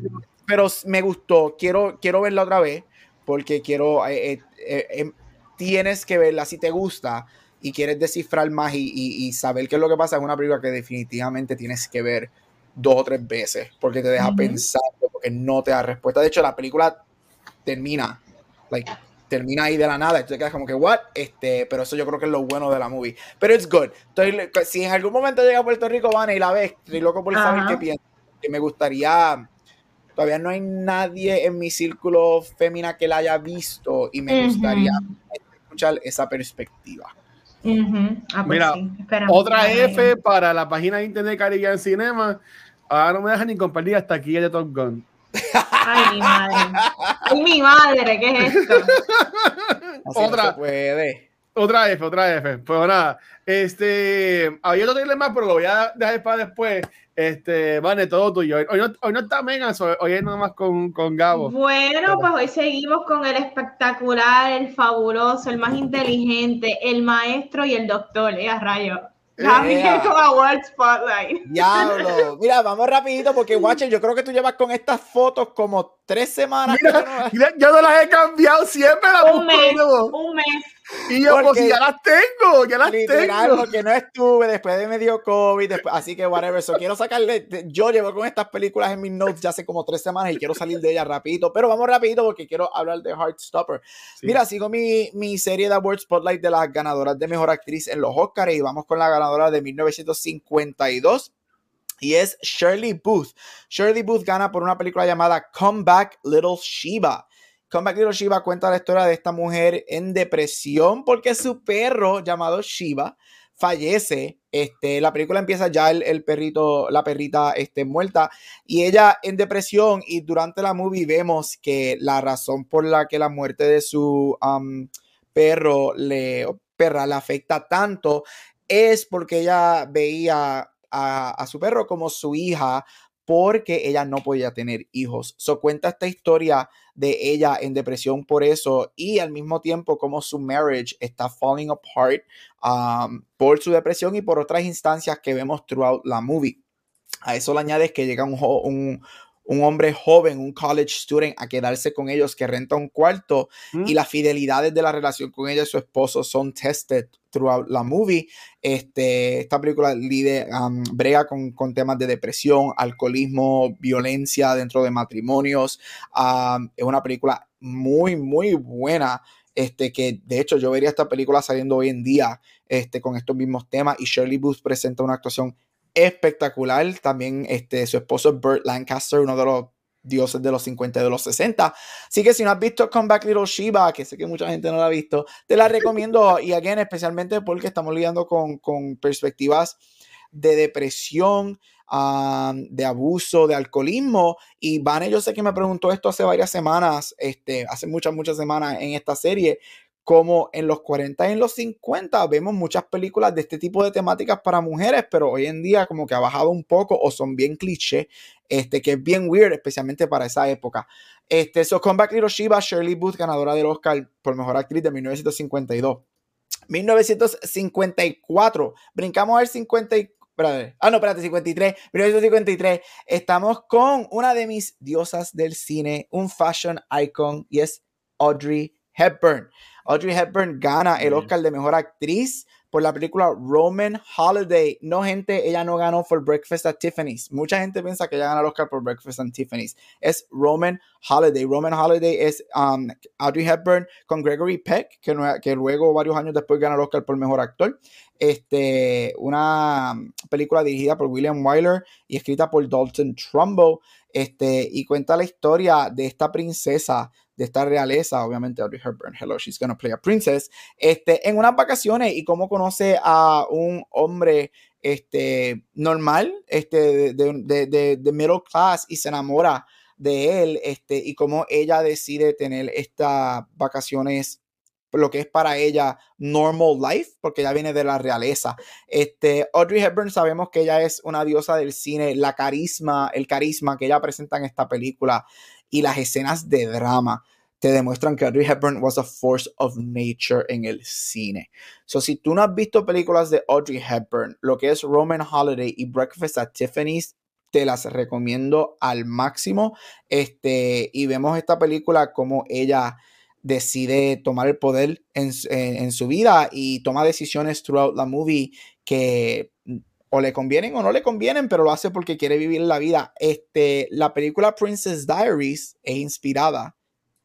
pero me gustó, quiero, quiero verla otra vez, porque quiero, eh, eh, eh, eh, tienes que verla si te gusta y quieres descifrar más y, saber qué es lo que pasa. Es una película que definitivamente tienes que ver dos o tres veces porque te deja pensando, porque no te da respuesta. De hecho, la película termina, like, termina ahí de la nada y tú te quedas como que, what? Este, pero eso yo creo que es lo bueno de la movie. Pero it's good. Entonces, si en algún momento llega a Puerto Rico, van y la ves, estoy loco por saber qué piensas. Que me gustaría, todavía no hay nadie en mi círculo femina que la haya visto y me gustaría escuchar esa perspectiva. Ah, pues Mira, otra F para la página de internet Caribbean Cinema. Ahora no me dejan ni compartir hasta aquí el de Top Gun. Ay, mi madre. Ay, mi madre, ¿qué es esto? otra. puede. Otra F, otra F. Pues nada, este, había otro trailer más, pero lo voy a dejar para después. Este, vale, todo tuyo. Hoy no, hoy no está Megan, hoy es nada más con, con Gabo. Bueno, pues hoy seguimos con el espectacular, el fabuloso, el más inteligente, el maestro y el doctor, ¿eh? A rayo. También con Award Spotlight. Diablo. Mira, vamos rapidito porque, Watcher, yo creo que tú llevas con estas fotos como tres semanas. Mira, yo no las he cambiado siempre. Las un mes, un mes. Y yo, pues ya las tengo, ya las literal, tengo. Porque no estuve después de medio COVID, así que whatever. So, quiero sacarle, yo llevo con estas películas en mis notes ya hace como tres semanas y quiero salir de ellas rapidito, pero vamos rapidito porque quiero hablar de Heartstopper. Mira, sigo mi, mi serie de Award Spotlight de las ganadoras de Mejor Actriz en los Oscars y vamos con la ganadora de 1952 y es Shirley Booth. Shirley Booth gana por una película llamada Come Back Little Shiva. Comeback Little Shiva cuenta la historia de esta mujer en depresión porque su perro llamado Shiva fallece. Este, la película empieza ya el, perrito, la perrita este, muerta y ella en depresión y durante la movie vemos que la razón por la que la muerte de su perro le, perra le afecta tanto es porque ella veía a, a su perro como su hija porque ella no podía tener hijos. So cuenta esta historia de ella en depresión por eso y al mismo tiempo como su marriage está falling apart um, por su depresión y por otras instancias que vemos throughout la movie. A eso le añades que llega un, un, un hombre joven, un college student, a quedarse con ellos, que renta un cuarto y las fidelidades de la relación con ella y su esposo son tested throughout la movie. Este, esta película lide, um, brega con, con, temas de depresión, alcoholismo, violencia dentro de matrimonios. Um, es una película muy, muy buena. Este, que de hecho yo vería esta película saliendo hoy en día este, con estos mismos temas y Shirley Booth presenta una actuación espectacular. También este, su esposo Burt Lancaster, uno de los dioses de los 50 y de los 60. Así que si no has visto Comeback Little Shiva, que sé que mucha gente no la ha visto, te la recomiendo. Y again, especialmente porque estamos lidiando con, con perspectivas de depresión, de abuso, de alcoholismo. Y Vane, yo sé que me preguntó esto hace varias semanas, este, hace muchas, muchas semanas en esta serie, como en los 40 y en los 50 vemos muchas películas de este tipo de temáticas para mujeres, pero hoy en día como que ha bajado un poco o son bien cliché, este, que es bien weird, especialmente para esa época. Este, so Comeback Hiroshima, Shirley Booth, ganadora del Oscar por Mejor Actriz de 1952. 1954, brincamos al 50 Ah, no, espérate, 53. 1953. Estamos con una de mis diosas del cine, un fashion icon, y es Audrey Hepburn. Audrey Hepburn gana el Oscar de Mejor Actriz por la película Roman Holiday. No, gente, ella no ganó por Breakfast at Tiffany's. Mucha gente piensa que ella gana el Oscar por Breakfast at Tiffany's. Es Roman Holiday. Roman Holiday es um, Audrey Hepburn con Gregory Peck, que, que luego, varios años después, gana el Oscar por Mejor Actor. Este, una película dirigida por William Wyler y escrita por Dalton Trumbo. Este, y cuenta la historia de esta princesa de esta realeza, obviamente Audrey Hepburn, hello, she's gonna play a princess, este, en unas vacaciones y cómo conoce a un hombre este, normal, este, de, de, middle class y se enamora de él, este, y cómo ella decide tener estas vacaciones lo que es para ella normal life, porque ella viene de la realeza. Este, Audrey Hepburn sabemos que ella es una diosa del cine, la carisma, el carisma que ella presenta en esta película y las escenas de drama te demuestran que Audrey Hepburn was a force of nature en el cine. So, si tú no has visto películas de Audrey Hepburn, lo que es Roman Holiday y Breakfast at Tiffany's, te las recomiendo al máximo. Este, y vemos esta película como ella decide tomar el poder en, en, su vida y toma decisiones throughout la movie que o le convienen o no le convienen, pero lo hace porque quiere vivir la vida. Este, la película Princess Diaries es inspirada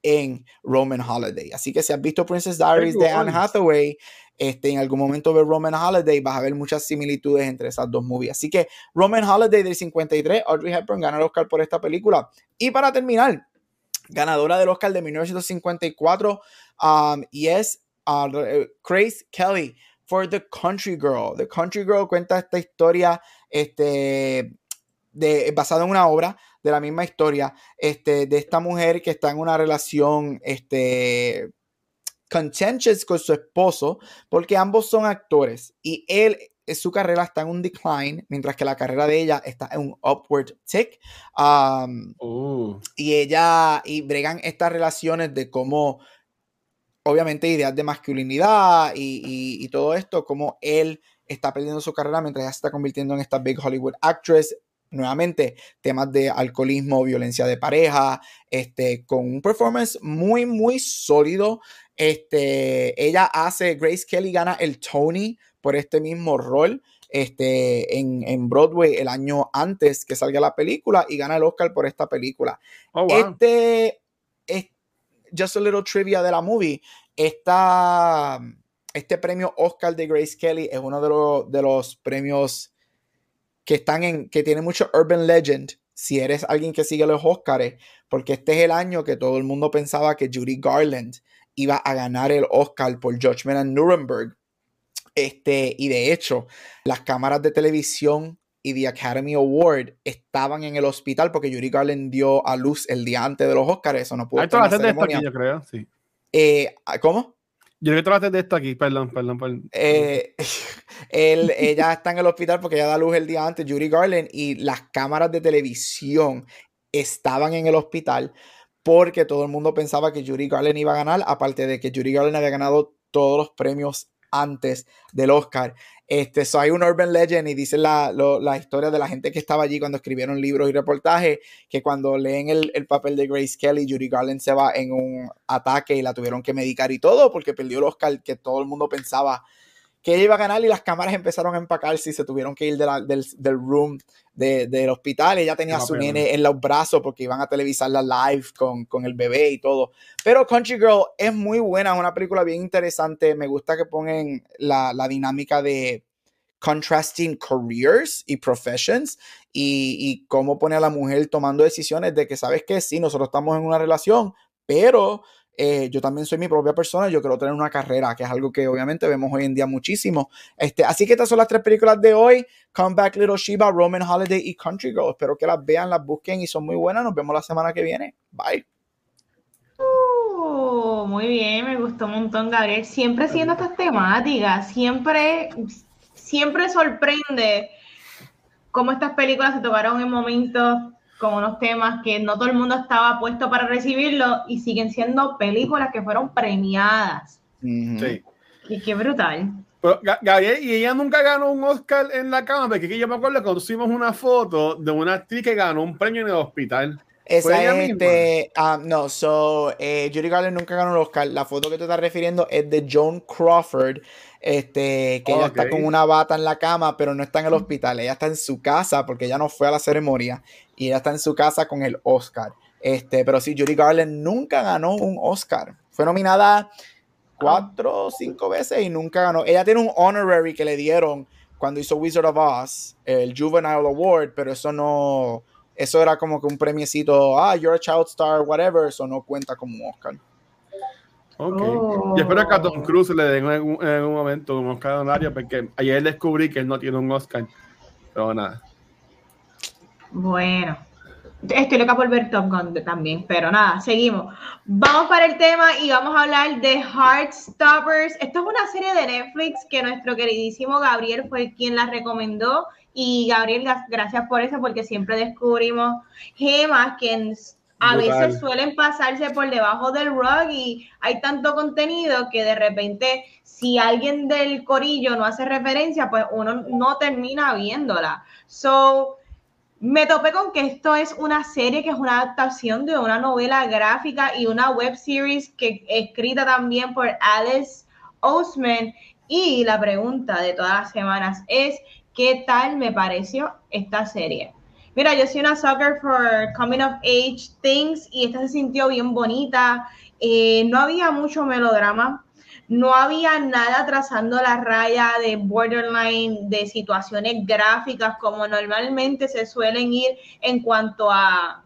en Roman Holiday. Así que si has visto Princess Diaries de Anne Hathaway, este, en algún momento ver Roman Holiday, vas a ver muchas similitudes entre esas dos movies. Así que Roman Holiday del 53, Audrey Hepburn gana el Oscar por esta película. Y para terminar, ganadora del Oscar de 1954 um, y es uh, Grace Kelly for The Country Girl. The Country Girl cuenta esta historia este, de, basada en una obra de la misma historia este, de esta mujer que está en una relación este, contentious con su esposo porque ambos son actores y él su carrera está en un decline, mientras que la carrera de ella está en un upward tick. Um, uh. Y ella, y bregan estas relaciones de cómo obviamente ideas de masculinidad y, todo esto, como él está perdiendo su carrera mientras ya se está convirtiendo en esta big Hollywood actress. Nuevamente, temas de alcoholismo, violencia de pareja, este, con un performance muy, muy sólido. Este, ella hace, Grace Kelly gana el Tony por este mismo rol este, en, Broadway el año antes que salga la película y gana el Oscar por esta película. Oh, este, just a little trivia de la movie. Esta, este premio Oscar de Grace Kelly es uno de, los, de los premios que están en, que tiene mucho urban legend. Si eres alguien que sigue los Oscars, porque este es el año que todo el mundo pensaba que Judy Garland iba a ganar el Oscar por Judgment and Nuremberg. Este, y de hecho, las cámaras de televisión y The Academy Award estaban en el hospital porque Yuri Garland dio a luz el día antes de los Oscars. Eso no pudo estar de esto aquí, yo creo, sí. Eh, ¿Cómo? Yo creo que de esto aquí, perdón, perdón, perdón. Eh, él, ella está en el hospital porque ella da luz el día antes, Yuri Garland, y las cámaras de televisión estaban en el hospital porque todo el mundo pensaba que Yuri Garland iba a ganar, aparte de que Yuri Garland había ganado todos los premios antes del Oscar. Este, so hay un urban legend y dice la, la, historia de la gente que estaba allí cuando escribieron libros y reportajes, que cuando leen el, el, papel de Grace Kelly, Judy Garland se va en un ataque y la tuvieron que medicar y todo porque perdió el Oscar que todo el mundo pensaba que ella iba a ganar y las cámaras empezaron a empacarse y se tuvieron que ir del, del, room del hospital. Ella tenía a su nene en los brazos porque iban a televisarla live con, con, el bebé y todo. Pero Country Girl es muy buena, es una película bien interesante. Me gusta que pongan la, la dinámica de contrasting careers y professions y, y, cómo pone a la mujer tomando decisiones de que, ¿sabes que Sí, nosotros estamos en una relación, pero eh, yo también soy mi propia persona, yo quiero tener una carrera, que es algo que obviamente vemos hoy en día muchísimo. Este, así que estas son las tres películas de hoy: Come Back Little Shiva, Roman Holiday y Country Girl. Espero que las vean, las busquen y son muy buenas. Nos vemos la semana que viene. Bye. Uh, muy bien, me gustó un montón, Gabriel. Siempre siendo estas temáticas, siempre, siempre sorprende cómo estas películas se tocaron en momentos con unos temas que no todo el mundo estaba puesto para recibirlo y siguen siendo películas que fueron premiadas. Sí. Y qué brutal. Gabriel, y ella nunca ganó un Oscar en la cama, porque yo me acuerdo cuando hicimos una foto de una actriz que ganó un premio en el hospital. Esa es este, ah, no, so, eh, Judy Garland nunca ganó un Oscar. La foto que te estás refiriendo es de Joan Crawford, este, que ella está con una bata en la cama, pero no está en el hospital. Ella está en su casa porque ella no fue a la ceremonia y ella está en su casa con el Oscar. Este, pero sí, Judy Garland nunca ganó un Oscar. Fue nominada cuatro o cinco veces y nunca ganó. Ella tiene un honorary que le dieron cuando hizo Wizard of Oz, el Juvenile Award, pero eso no, eso era como que un premiecito, ah, you're a child star, whatever, eso no cuenta como un Oscar. Ok. Y espero que a Tom Cruise le den en un, momento un Oscar honorario, porque ayer descubrí que él no tiene un Oscar. Pero nada. Bueno, estoy loca por ver Top Gun también, pero nada, seguimos. Vamos para el tema y vamos a hablar de Heartstoppers. Esto es una serie de Netflix que nuestro queridísimo Gabriel fue quien la recomendó. Y Gabriel, gracias por eso, porque siempre descubrimos gemas que a veces suelen pasarse por debajo del rug y hay tanto contenido que de repente si alguien del corillo no hace referencia, pues uno no termina viéndola. So, me topé con que esto es una serie que es una adaptación de una novela gráfica y una web series que escrita también por Alice Oseman. Y la pregunta de todas las semanas es, ¿qué tal me pareció esta serie? Mira, yo soy una soccer for coming of age things y esta se sintió bien bonita. Eh, no había mucho melodrama, no había nada trazando la raya de borderline, de situaciones gráficas como normalmente se suelen ir en cuanto a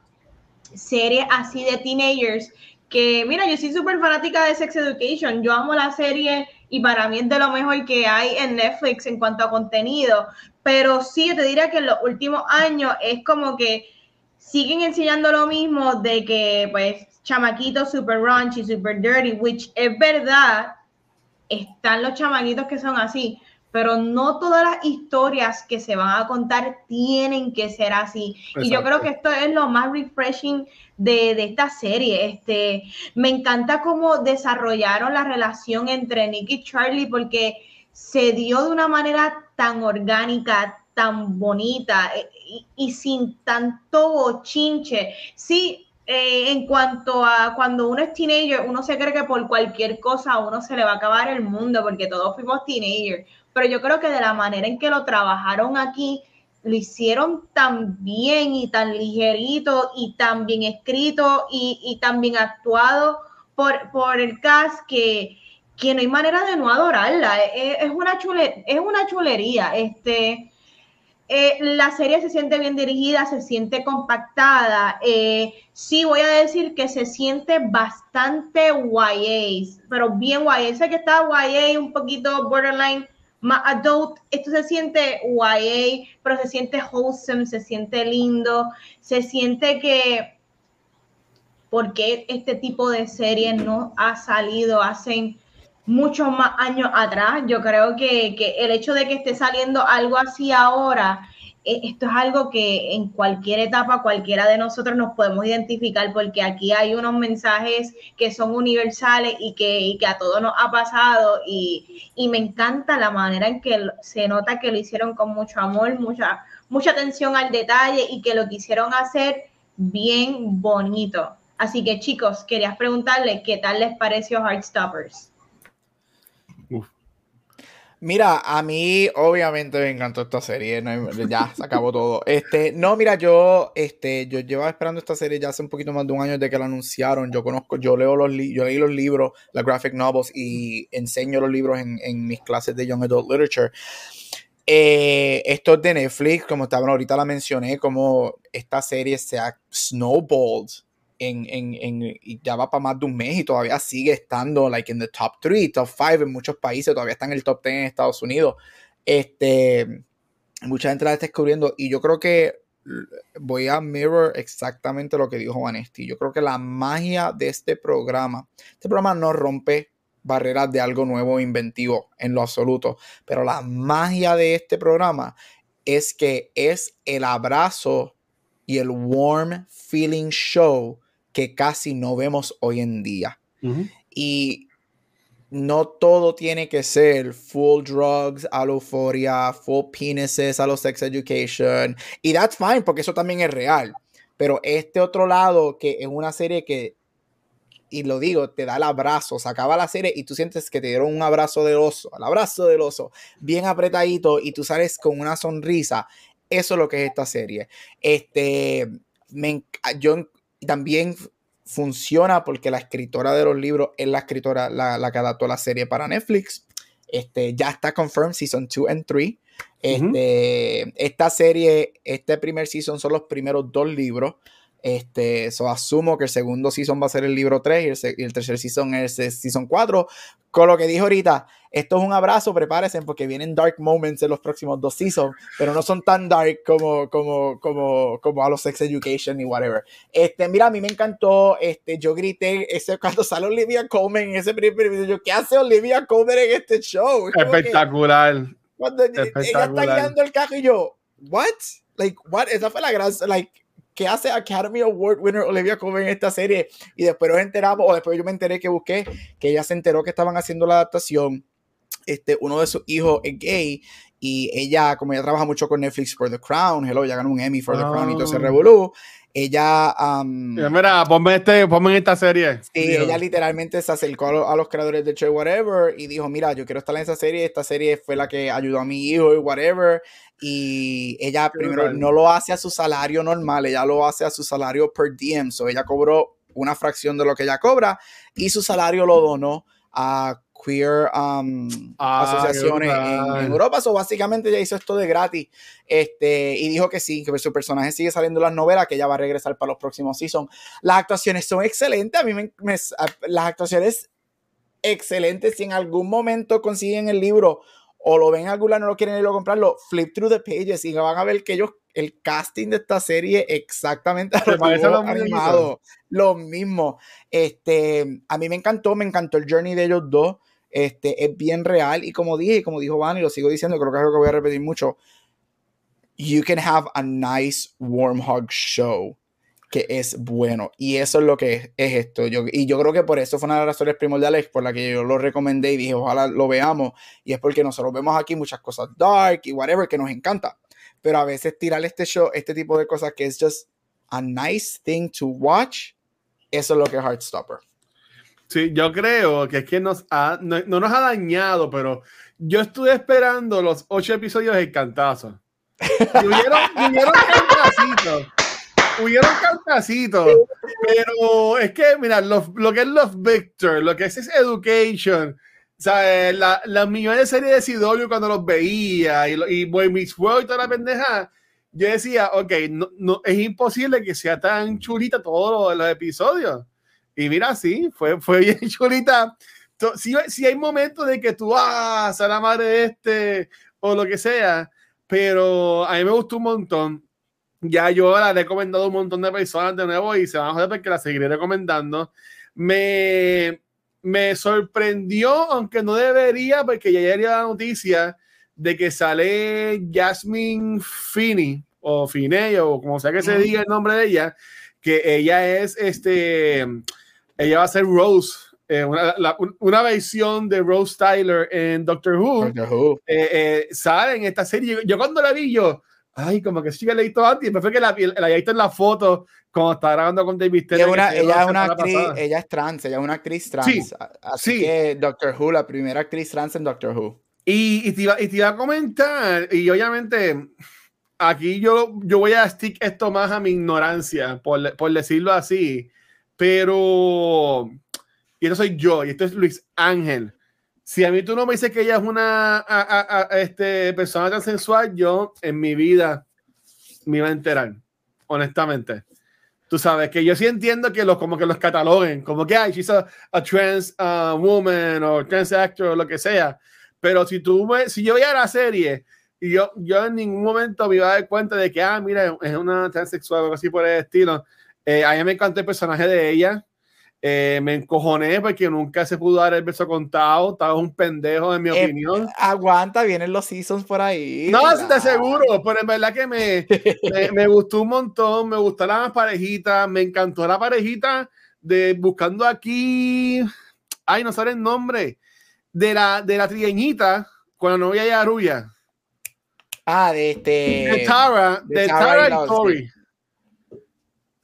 series así de teenagers. Que mira, yo soy súper fanática de Sex Education, yo amo la serie y para mí es de lo mejor que hay en Netflix en cuanto a contenido, pero sí, te diría que en los últimos años es como que siguen enseñando lo mismo de que pues chamaquitos super raunchy, super dirty, which es verdad, están los chamaquitos que son así, pero no todas las historias que se van a contar tienen que ser así. Y yo creo que esto es lo más refreshing de, de, esta serie. Este, me encanta cómo desarrollaron la relación entre Nick y Charlie porque se dio de una manera tan orgánica, tan bonita eh, y, y sin tanto bochinche. Sí, eh, en cuanto a cuando uno es teenager, uno se cree que por cualquier cosa a uno se le va a acabar el mundo, porque todos fuimos teenagers. Pero yo creo que de la manera en que lo trabajaron aquí, lo hicieron tan bien y tan ligerito y tan bien escrito y, y tan bien actuado por, por el cast que, que no hay manera de no adorarla. Es, es una, chule, es una chulería. Este, eh, la serie se siente bien dirigida, se siente compactada. Eh, sí, voy a decir que se siente bastante YA, pero bien YA. Sé que está YA un poquito borderline, más adult. Esto se siente YA, pero se siente wholesome, se siente lindo, se siente que. porque este tipo de serie no ha salido hace muchos más años atrás. Yo creo que, que, el hecho de que esté saliendo algo así ahora, esto es algo que en cualquier etapa cualquiera de nosotros nos podemos identificar porque aquí hay unos mensajes que son universales y que, a todos nos ha pasado y, y, me encanta la manera en que se nota que lo hicieron con mucho amor, mucha, mucha atención al detalle y que lo quisieron hacer bien bonito. Así que chicos, quería preguntarle qué tal les pareció Heartstoppers. Mira, a mí obviamente me encantó esta serie, ya se acabó todo. Este, no, mira, yo, este, yo llevaba esperando esta serie ya hace un poquito más de un año desde que la anunciaron. Yo conozco, yo leo los, yo leí los libros, las graphic novels y enseño los libros en, en mis clases de young adult literature. Eh, esto es de Netflix, como estaban ahorita la mencioné, como esta serie se ha snowballed en, en, en, ya va para más de un mes y todavía sigue estando like in the top 3, top 5 en muchos países, todavía está en el top 10 en Estados Unidos. Este, mucha gente está descubriendo y yo creo que voy a mirror exactamente lo que dijo Vanesti. Yo creo que la magia de este programa, este programa no rompe barreras de algo nuevo e inventivo en lo absoluto, pero la magia de este programa es que es el abrazo y el warm feeling show que casi no vemos hoy en día. Uh -huh. Y no todo tiene que ser full drugs, a la euforia, full penises, a los sex education. Y that's fine, porque eso también es real. Pero este otro lado, que es una serie que, y lo digo, te da el abrazo, se acaba la serie y tú sientes que te dieron un abrazo del oso, el abrazo del oso, bien apretadito y tú sales con una sonrisa. Eso es lo que es esta serie. Este, me, yo también funciona porque la escritora de los libros es la escritora, la, la que adaptó la serie para Netflix. Este, ya está confirmed season 2 and 3. Este, uh -huh. Esta serie, este primer season son los primeros dos libros. Este, so asumo que el segundo season va a ser el libro 3 y el, y el tercer season es el season 4. Con lo que dije ahorita, esto es un abrazo, prepárense porque vienen dark moments en los próximos dos seasons, pero no son tan dark como, como, como, como a los Sex Education y whatever. Este, mira, a mí me encantó, este, yo grité ese, cuando sale Olivia Colman en ese primer video, yo, ¿qué hace Olivia Colman en este show? Espectacular. Que, cuando Espectacular. ella está guiando el carro y yo, what? Like, what? Esa fue la gran, like, ¿qué hace Academy Award winner Olivia Colman en esta serie? Y después nos enteramos, o después yo me enteré que busqué, que ella se enteró que estaban haciendo la adaptación este, uno de sus hijos es gay y ella, como ella trabaja mucho con Netflix for The Crown, hello, ya ganó un Emmy for The Crown y todo ese Ah. revolú, ella... um, Mira, ponme, este, ponme en esta serie. Sí, Digo, ella literalmente se acercó a, lo- a los creadores del show, whatever, y dijo, mira, yo quiero estar en esa serie, esta serie fue la que ayudó a mi hijo y whatever, y ella Qué primero brutal. no lo hace a su salario normal, ella lo hace a su salario per diem, so ella cobró una fracción de lo que ella cobra, y su salario lo donó a queer um, Ah, asociaciones en, en Europa, so básicamente ella hizo esto de gratis, este, y dijo que sí, que su personaje sigue saliendo en las novelas, que ella va a regresar para los próximos seasons. Las actuaciones son excelentes. A mí me, me- las actuaciones excelentes. Si en algún momento consiguen el libro o lo ven en algún lado, no lo quieren ir a comprarlo, flip through the pages y van a ver que ellos, el casting de esta serie exactamente a a lo mismo. Este, a mí me encantó, me encantó el journey de ellos dos. Este, es bien real y como dije, y como dijo Van y lo sigo diciendo, creo que es algo que voy a repetir mucho. You can have a nice warm hug show que es bueno. Y eso es lo que es, es esto. Yo, y yo creo que por eso fue una de las razones primordiales por la que yo lo recomendé y dije, ojalá lo veamos. Y es porque nosotros vemos aquí muchas cosas dark y whatever que nos encanta. Pero a veces tirar este show, este tipo de cosas que es just a nice thing to watch, eso es lo que es Heartstopper. Sí, yo creo que es que nos ha, no, no nos ha dañado, pero yo estuve esperando los ocho episodios del cantazo. Y hubieron, y hubieron cantacitos. Pero es que, mira, lo, lo que es Love Victor, lo que es, es Education, ¿sabes? La, las millones de series de Sidorio cuando los veía y, y Boy Meets World y toda la pendeja, yo decía, ok, no, no, es imposible que sea tan chulita todos los, los episodios. Y mira, sí, fue, fue bien chulita. Sí, sí hay momentos de que tú, ah, la madre de este, o lo que sea, pero a mí me gustó un montón. Ya yo la he recomendado a un montón de personas de nuevo y se van a joder porque la seguiré recomendando. Me, me sorprendió, aunque no debería, porque ya ayer la noticia de que sale Jasmine Finney, o Finney, o como sea que se diga el nombre de ella, que ella es este, ella va a ser Rose, eh, una, la- un- una versión de Rose Tyler en Doctor Who Doctor Who. eh, eh, sale en esta serie. Yo, yo cuando la vi, yo, ay, como que sí que la he visto antes, y fue que la, la visto en la foto cuando estaba grabando con David Ella Tennant. ella la es una actriz, ella es trans, ella es una actriz trans. Sí, Así sí. que Doctor Who, la primera actriz trans en Doctor Who. Y, y, te iba, y te iba a comentar, y obviamente aquí yo, yo voy a stick esto más a mi ignorancia, por, por decirlo así, pero, y esto soy yo, y esto es Luis Ángel. Si a mí tú no me dices que ella es una a- este, persona transensual, yo en mi vida me iba a enterar, honestamente. Tú sabes que yo sí entiendo que los como que los cataloguen, como que ay, she's a, trans uh, woman o trans actor o lo que sea. Pero si tú me- si yo veía la serie y yo, yo en ningún momento me iba a dar cuenta de que, ah, mira, es una transexual o algo así por el estilo. Eh, a mí me encantó el personaje de ella. Eh, me encojoné porque nunca se pudo dar el beso contado. Estaba un pendejo, en mi Eh, opinión. Aguanta, vienen los seasons por ahí. No, te relax. aseguro, pero en verdad que me, me, me gustó un montón, me gustó la parejita, me encantó la parejita de buscando aquí, ay, no sale el nombre, de la, de la trigueñita con la novia de Aruya, Ah, de este. de Tara, de de Tara Tara y y Tori.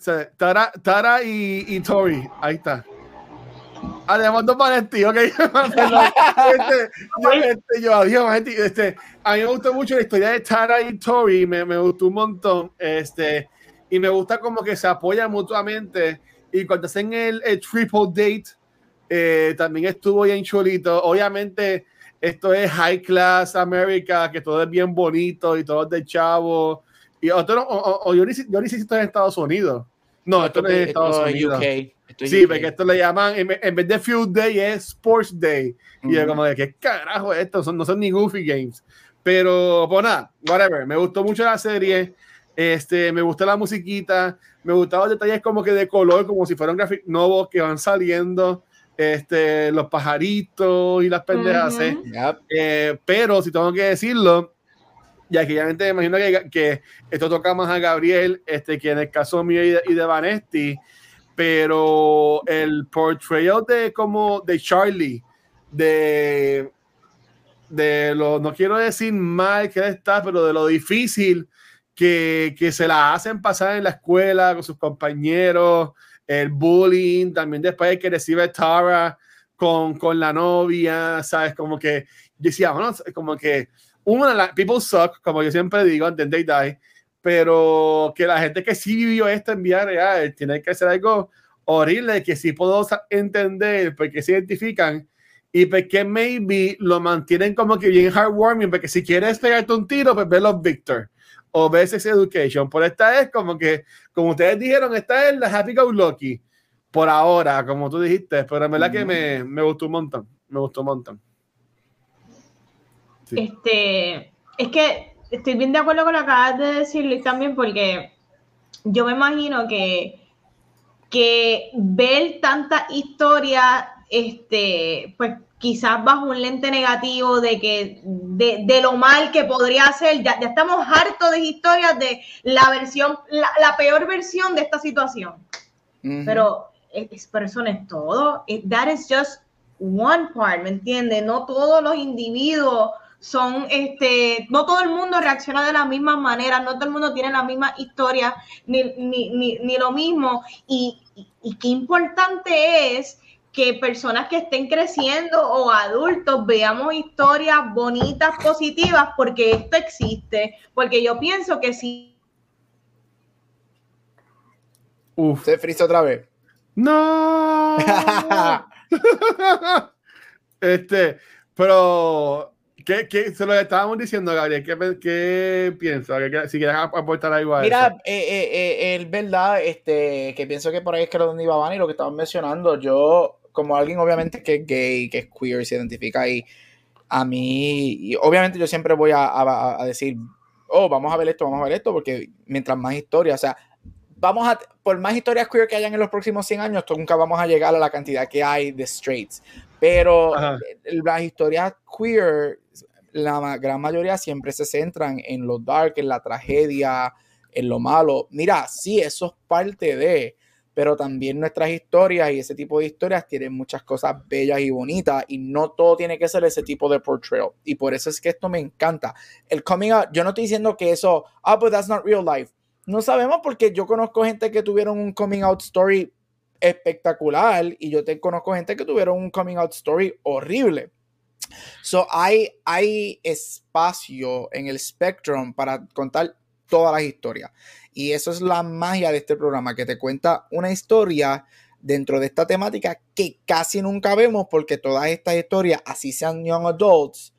Sea, Tara, Tara y, y Tori, ahí está. Además, dos Vanetti, ok. Este, yo, este, yo, adiós, Vanetti. Este, a mí me gusta mucho la historia de Tara y Tori, me, me gustó un montón. Este, y me gusta como que se apoyan mutuamente. Y cuando hacen el, el triple date, eh, también estuvo bien chulito. Obviamente, esto es high class America, que todo es bien bonito y todo es de chavo. Y otro, o, o- o yo, ni, yo ni sé si esto es en Estados Unidos. No, esto no es en Estados esto es Unidos. UK, esto es Sí, UK. porque esto le llaman, en, en vez de Field Day es Sports Day. Y yo como de, ¿qué carajo es esto? Son, no son ni Goofy Games. Pero, pues nada, whatever. Me gustó mucho la serie. Este, me gustó la musiquita. Me gustaban los detalles como que de color, como si fueran graphic novos que van saliendo. Este, los pajaritos y las pendejas. ¿eh? Yep. Eh, pero si tengo que decirlo, ya que ya me imagino que, que esto toca más a Gabriel, este, que en el caso mío y de, y de Vanesti, pero el portrayal de como de Charlie, de, de lo, no quiero decir mal que está, pero de lo difícil que, que se la hacen pasar en la escuela con sus compañeros, el bullying, también después que recibe Tara con, con la novia, ¿sabes? Como que decía, bueno, como que una, la, people suck, como yo siempre digo, until they die, pero que la gente que sí vivió esto en vida real tiene que hacer algo horrible que sí puedo entender porque se identifican y porque maybe lo mantienen como que bien heartwarming, porque si quieres pegarte un tiro, pues ve los Victor o ve Sex Education. Por esta es como que, como ustedes dijeron, esta es la Happy Go Lucky por ahora, como tú dijiste, pero en verdad que me, me, gustó un montón, me gustó un montón. Este, es que estoy bien de acuerdo con lo que acabas de decir, también, porque yo me imagino que, que ver tanta historia, este, pues quizás bajo un lente negativo de que de, lo mal que podría ser, ya, estamos hartos de historias de la versión, la, peor versión de esta situación. Pero, es, pero eso no es todo. That is just one part, ¿me entiendes? No todos los individuos son, este, no todo el mundo reacciona de la misma manera, no todo el mundo tiene la misma historia, ni, ni, ni, lo mismo. Y, y, qué importante es que personas que estén creciendo o adultos veamos historias bonitas, positivas, porque esto existe, porque yo pienso que si... Uf. Se frisa otra vez. No. este, pero ¿Qué, qué, se lo estábamos diciendo, Gabriel? ¿Qué, qué piensas? Si quieres aportar algo a Mira, eh, eh, eh, verdad, este, que pienso que por ahí es que lo donde iba y lo que estaban mencionando, yo, como alguien obviamente que es gay, que es queer, se identifica ahí, a mí, y obviamente yo siempre voy a, a, decir, oh, vamos a ver esto, vamos a ver esto, porque mientras más historias, o sea, vamos a, por más historias queer que hayan en los próximos 100 años, nunca vamos a llegar a la cantidad que hay de straights. Pero las historias queer, la gran mayoría siempre se centran en lo dark, en la tragedia, en lo malo. Mira, sí, eso es parte de, pero también nuestras historias y ese tipo de historias tienen muchas cosas bellas y bonitas y no todo tiene que ser ese tipo de portrayal. Y por eso es que esto me encanta. El coming out, yo no estoy diciendo que eso, ah, but that's not real life. No sabemos porque yo conozco gente que tuvieron un coming out story espectacular y yo te conozco gente que tuvieron un coming out story horrible. So hay, hay espacio en el spectrum para contar todas las historias. Y eso es la magia de este programa, que te cuenta una historia dentro de esta temática que casi nunca vemos porque todas estas historias, así sean young adults,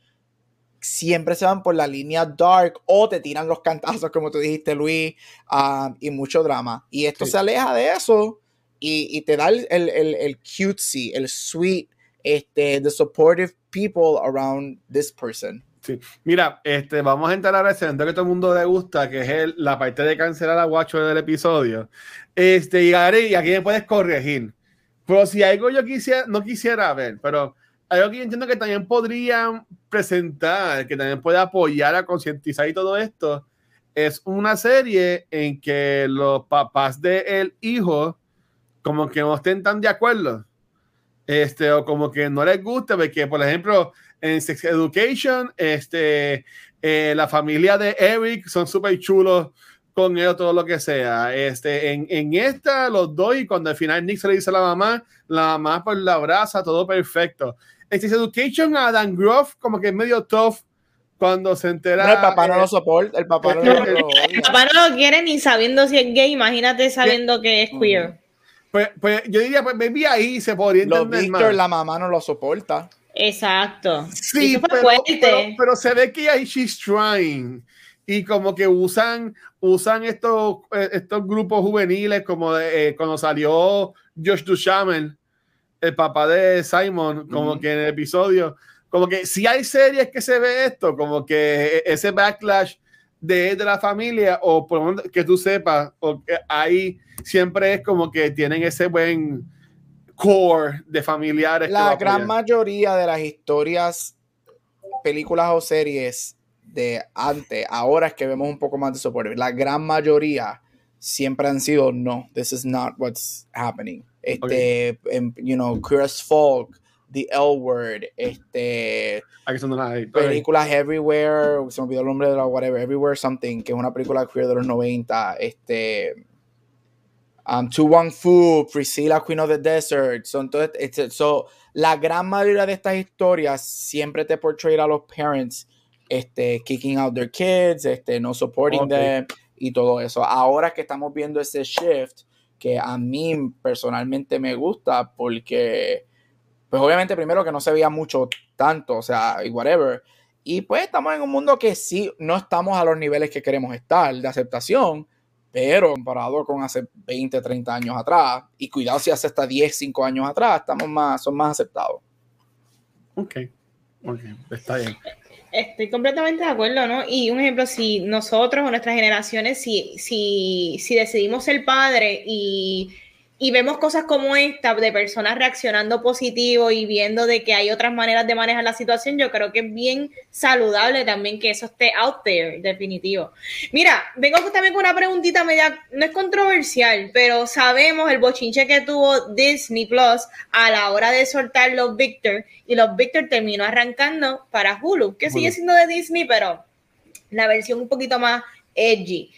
siempre se van por la línea dark o te tiran los cantazos, como tú dijiste, Luis, ah, y mucho drama. Y esto se aleja de eso y, te da el, el, el, cutesy, el sweet, este, the supportive people around this person. Sí. Mira, este, vamos a entrar a el que todo el mundo le gusta, que es la parte de cancelar a Guacho del episodio. Este, y, y aquí me puedes corregir. Pero si algo yo quisiera, no quisiera ver, pero algo que yo entiendo que también podrían presentar, que también puede apoyar a concientizar y todo esto, es una serie en que los papás del hijo como que no estén tan de acuerdo. Este, o como que no les gusta, porque, por ejemplo, en Sex Education, este, eh, la familia de Eric son súper chulos con él, todo lo que sea. Este, en, en, esta, los dos, y cuando al final Nick se le dice a la mamá, la mamá pues la abraza, todo perfecto. En Sex Education, Adam Groff, como que es medio tough cuando se entera. el papá no lo soporta, el papá no, lo, el papá no lo quiere ni sabiendo si es gay, imagínate sabiendo que es queer. Pues, pues yo diría, pues baby ahí se podría entender Victor, la mamá no lo soporta. Exacto. Sí, pero, pero, se ve que ahí she's trying. Y como que usan, usan estos, eh, estos grupos juveniles, como de, eh, cuando salió Josh Duchamel, el papá de Simon, como que en el episodio, como que si hay series que se ve esto, como que ese backlash de, de la familia, o por lo menos que tú sepas, o que hay siempre es como que tienen ese buen core de familiares. La gran mayoría de las historias, películas o series de antes, ahora es que vemos un poco más de soporte. La gran mayoría siempre han sido no, this is not what's happening. Este, em, you know, as Folk, The L Word, este, películas Everywhere, se me olvidó el nombre de la whatever, Everywhere Something, que es una película queer de los 90, este, um, To Wong Fu, Priscilla Queen of the Desert, son todo, este, so, la gran mayoría de estas historias siempre te portray a los parents, este, kicking out their kids, este, no supporting them y todo eso. Ahora que estamos viendo ese shift, que a mí personalmente me gusta porque, pues obviamente primero que no se veía mucho tanto, o sea, y whatever. Y pues estamos en un mundo que sí, no estamos a los niveles que queremos estar de aceptación, pero comparado con hace 20, 30 años atrás, y cuidado si hace hasta 10, 5 años atrás, estamos más, son más aceptados. Ok, ok, está bien. Estoy completamente de acuerdo, ¿no? Y un ejemplo, si nosotros o nuestras generaciones, si, si, si decidimos ser padres y, y vemos cosas como esta, de personas reaccionando positivo y viendo de que hay otras maneras de manejar la situación, yo creo que es bien saludable también que eso esté out there, definitivo. Mira, vengo también con una preguntita media, no es controversial, pero sabemos el bochinche que tuvo Disney Plus a la hora de soltar los Victor y los Victor terminó arrancando para Hulu, que sigue siendo de Disney, pero la versión un poquito más edgy.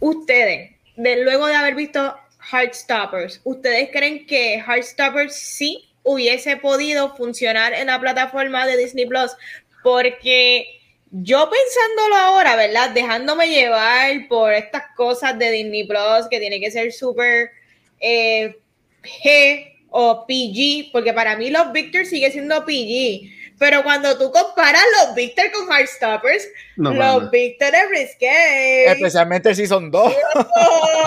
Ustedes, de, luego de haber visto Heartstoppers, ¿ustedes creen que Heartstoppers sí hubiese podido funcionar en la plataforma de Disney Plus? Porque yo pensándolo ahora, ¿verdad? Dejándome llevar por estas cosas de Disney Plus que tiene que ser súper eh, G o PG, porque para mí los Victor sigue siendo PG. Pero cuando tú comparas los Victor con Heartstoppers, No, los mano. Victor es risqué. Especialmente el Season 2.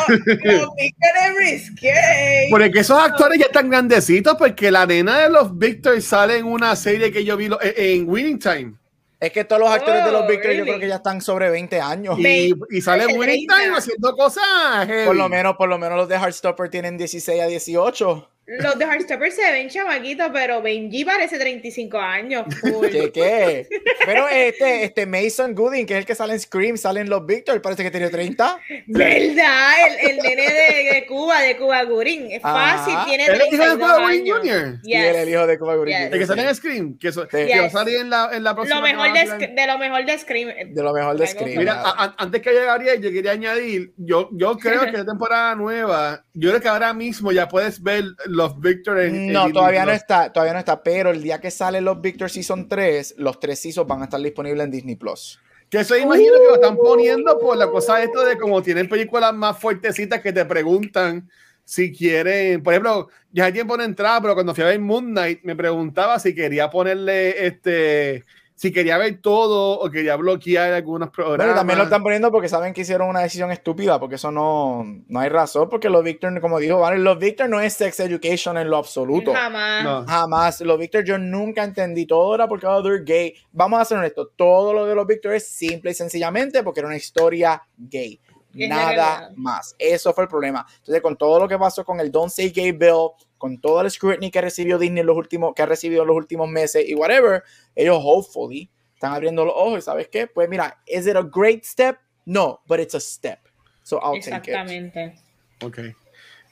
los Victor es risqué. Porque esos actores ya están grandecitos, porque la nena de los Victor sale en una serie que yo vi lo- en- en Winning Time. Es que todos los actores de los Oh, Victor yo creo que ya están sobre 20 años. Y, y sale en Winning Time 30. haciendo cosas. heavy. Por lo menos, por lo menos los de Heartstopper tienen 16 a 18. Los de Heartstoppers se ven chamaquitos, pero Benji parece 35 años. ¿Qué qué? Pero este, este Mason Gooding, que es el que sale en Scream, sale en los Victor, parece que tiene 30. ¿Verdad? El, el nene de, de Cuba, de Cuba Gurín. Es fácil, Ajá. tiene ¿Él es hijo de 32 Cuba Gooding años. Jr.? Y él, el hijo de Cuba Gooding Yes. Jr. El que sale en Scream, que, eso, que Yes. va a salir en la, en la próxima. Lo mejor de, de lo mejor de Scream. De lo mejor de Scream. Mira, nada. a- a- antes que llegue Gabriel, yo quería añadir, yo, yo creo que la temporada nueva, yo creo que ahora mismo ya puedes ver los Victor en, No, todavía no está, todavía no está, pero el día que sale los Victor Season 3, los tres seasons van a estar disponibles en Disney Plus. Que eso imagino que lo están poniendo por la cosa esto de como tienen películas más fuertecitas que te preguntan si quieren, por ejemplo, ya hay tiempo no entraba, pero cuando fui a ver Moon Knight me preguntaba si quería ponerle este, si quería ver todo o quería bloquear algunos programas. Bueno, y también lo están poniendo porque saben que hicieron una decisión estúpida, porque eso no, no hay razón, porque los Victor, como dijo, Vale, los Victor no es sex education en lo absoluto. Jamás. No. Jamás. Los Victor yo nunca entendí. Todo era porque oh, they're gay. Vamos a ser honestos. Todo lo de los Victor es simple y sencillamente porque era una historia gay. Nada más. Eso fue el problema. Entonces, con todo lo que pasó con el Don't Say Gay Bill, con todo el scrutiny que recibió Disney en los últimos, que ha recibido en los últimos meses y whatever, ellos hopefully están abriendo los ojos. ¿Sabes qué? Pues mira, ¿is it a great step? No, but it's a step. So I'll take it. Exactamente. Ok.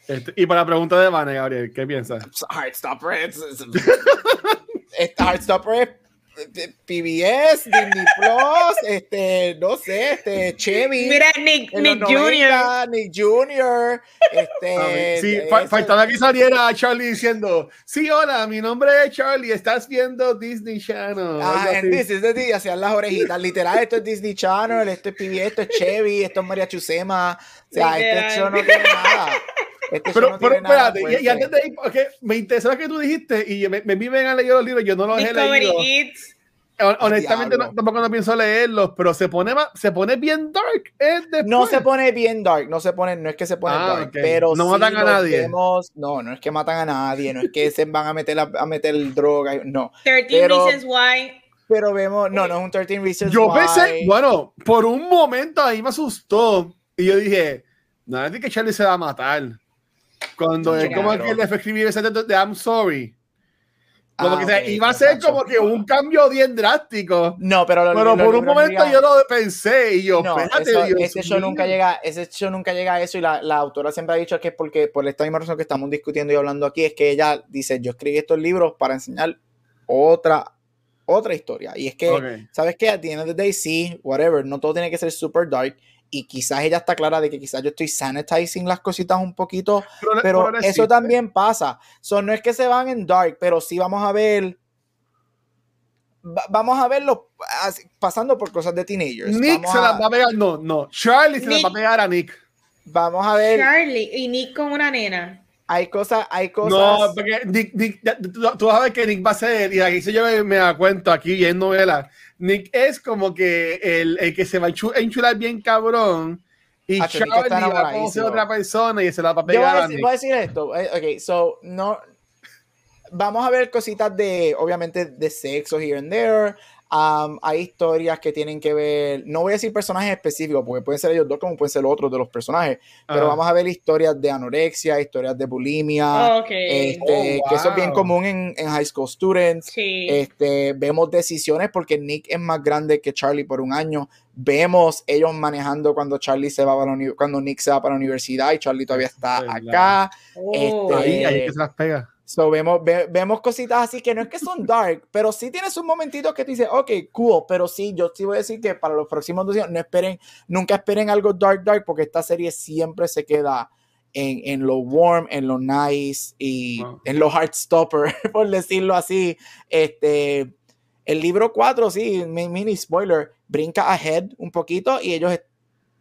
Este, y para la pregunta de Vane, Gabriel, ¿qué piensas? Heartstopper es. es- Heartstopper es PBS, Disney Plus, este, no sé, este, Chevy. Mira, Nick, Nick Jr. 90, Nick Jr. Este, Sí, de fa- faltaba que saliera Charlie diciendo, sí, hola, mi nombre es Charlie, estás viendo Disney Channel. Ah, en así. This is the Disney, hacían las orejitas. Literal, esto es Disney Channel, esto es PBS, esto es Chevy, esto es María Chusema. O sea, este show no tiene nada. Pero, no pero espérate, y, y fuerte. antes de ir, porque me interesaba que tú dijiste, y me, me viven a leer los libros, yo no los he leído. Kids. Honestamente, no, tampoco no pienso leerlos, pero se pone, se pone bien dark. No se pone bien dark, no se pone, no es que se pone Ah, dark, pero No sí matan a nadie. vemos- no, no es que matan a nadie, no es que se van a meter a, a meter droga, no. 13 Pero- Reasons Why. Pero vemos, no, no es un 13 Reasons Yo Why. pensé, bueno, por un momento ahí me asustó. Y yo dije, no es de que Charlie se va a matar. Cuando es como que le fue escribir ese texto de I'm sorry. Como que se- iba a ser como que un cambio bien drástico. No, pero, lo- Pero lo- por lo- un momento yo lo pensé y yo, No, espérate, eso- Dios ese show mío. nunca llega, ese show nunca llega a eso y la, la autora siempre ha dicho que es porque por esta misma razón que estamos discutiendo y hablando aquí es que ella dice yo escribí estos libros para enseñar otra otra historia y es que Ok. sabes que at the end of the day sí whatever no todo tiene que ser super dark y quizás ella está clara de que quizás yo estoy sanitizing las cositas un poquito Pero, pero pero no eso existe. también pasa. So, no es que se van en dark, pero sí vamos a ver. va- vamos a verlo así, pasando por cosas de teenagers. Nick vamos, se a, las va a pegar, no, no. Charlie se las va a pegar a Nick. vamos a ver. Charlie y Nick con una nena. Hay cosas, hay cosas. No, porque Nick, Nick, tú, tú vas a ver que Nick va a ser, y aquí se yo me, me da cuenta aquí y en novela. Nick es como que el, el que se va a enchu- enchular bien cabrón. Y Nick Charlie va a conocer a otra persona y se la va a Yo voy pegar a, decir, voy a decir esto. eh, Ok, so, no. Vamos a ver cositas de, obviamente, de sexo here and there. Um, hay historias que tienen que ver, no voy a decir personajes específicos, porque pueden ser ellos dos como pueden ser otros de los personajes, pero Ajá. vamos a ver historias de anorexia, historias de bulimia, ok. este, Oh, que eso es bien wow. común en, en high school students. sí. Este, vemos decisiones porque Nick es más grande que Charlie por un año. Vemos ellos manejando cuando Charlie se va para la uni- cuando Nick se va para la universidad y Charlie todavía está acá. Oh. este, Ahí, ahí que se las pega. So, vemos, ve- vemos cositas así que no es que son dark, pero sí tienes un momentito que tú dices, ok, cool, pero sí, yo sí voy a decir que para los próximos dos años no esperen, nunca esperen algo dark, dark, porque esta serie siempre se queda en, en lo warm, en lo nice y Wow. en lo heartstopper, por decirlo así. Este, el libro 4, sí, mi- mini spoiler, brinca ahead un poquito y ellos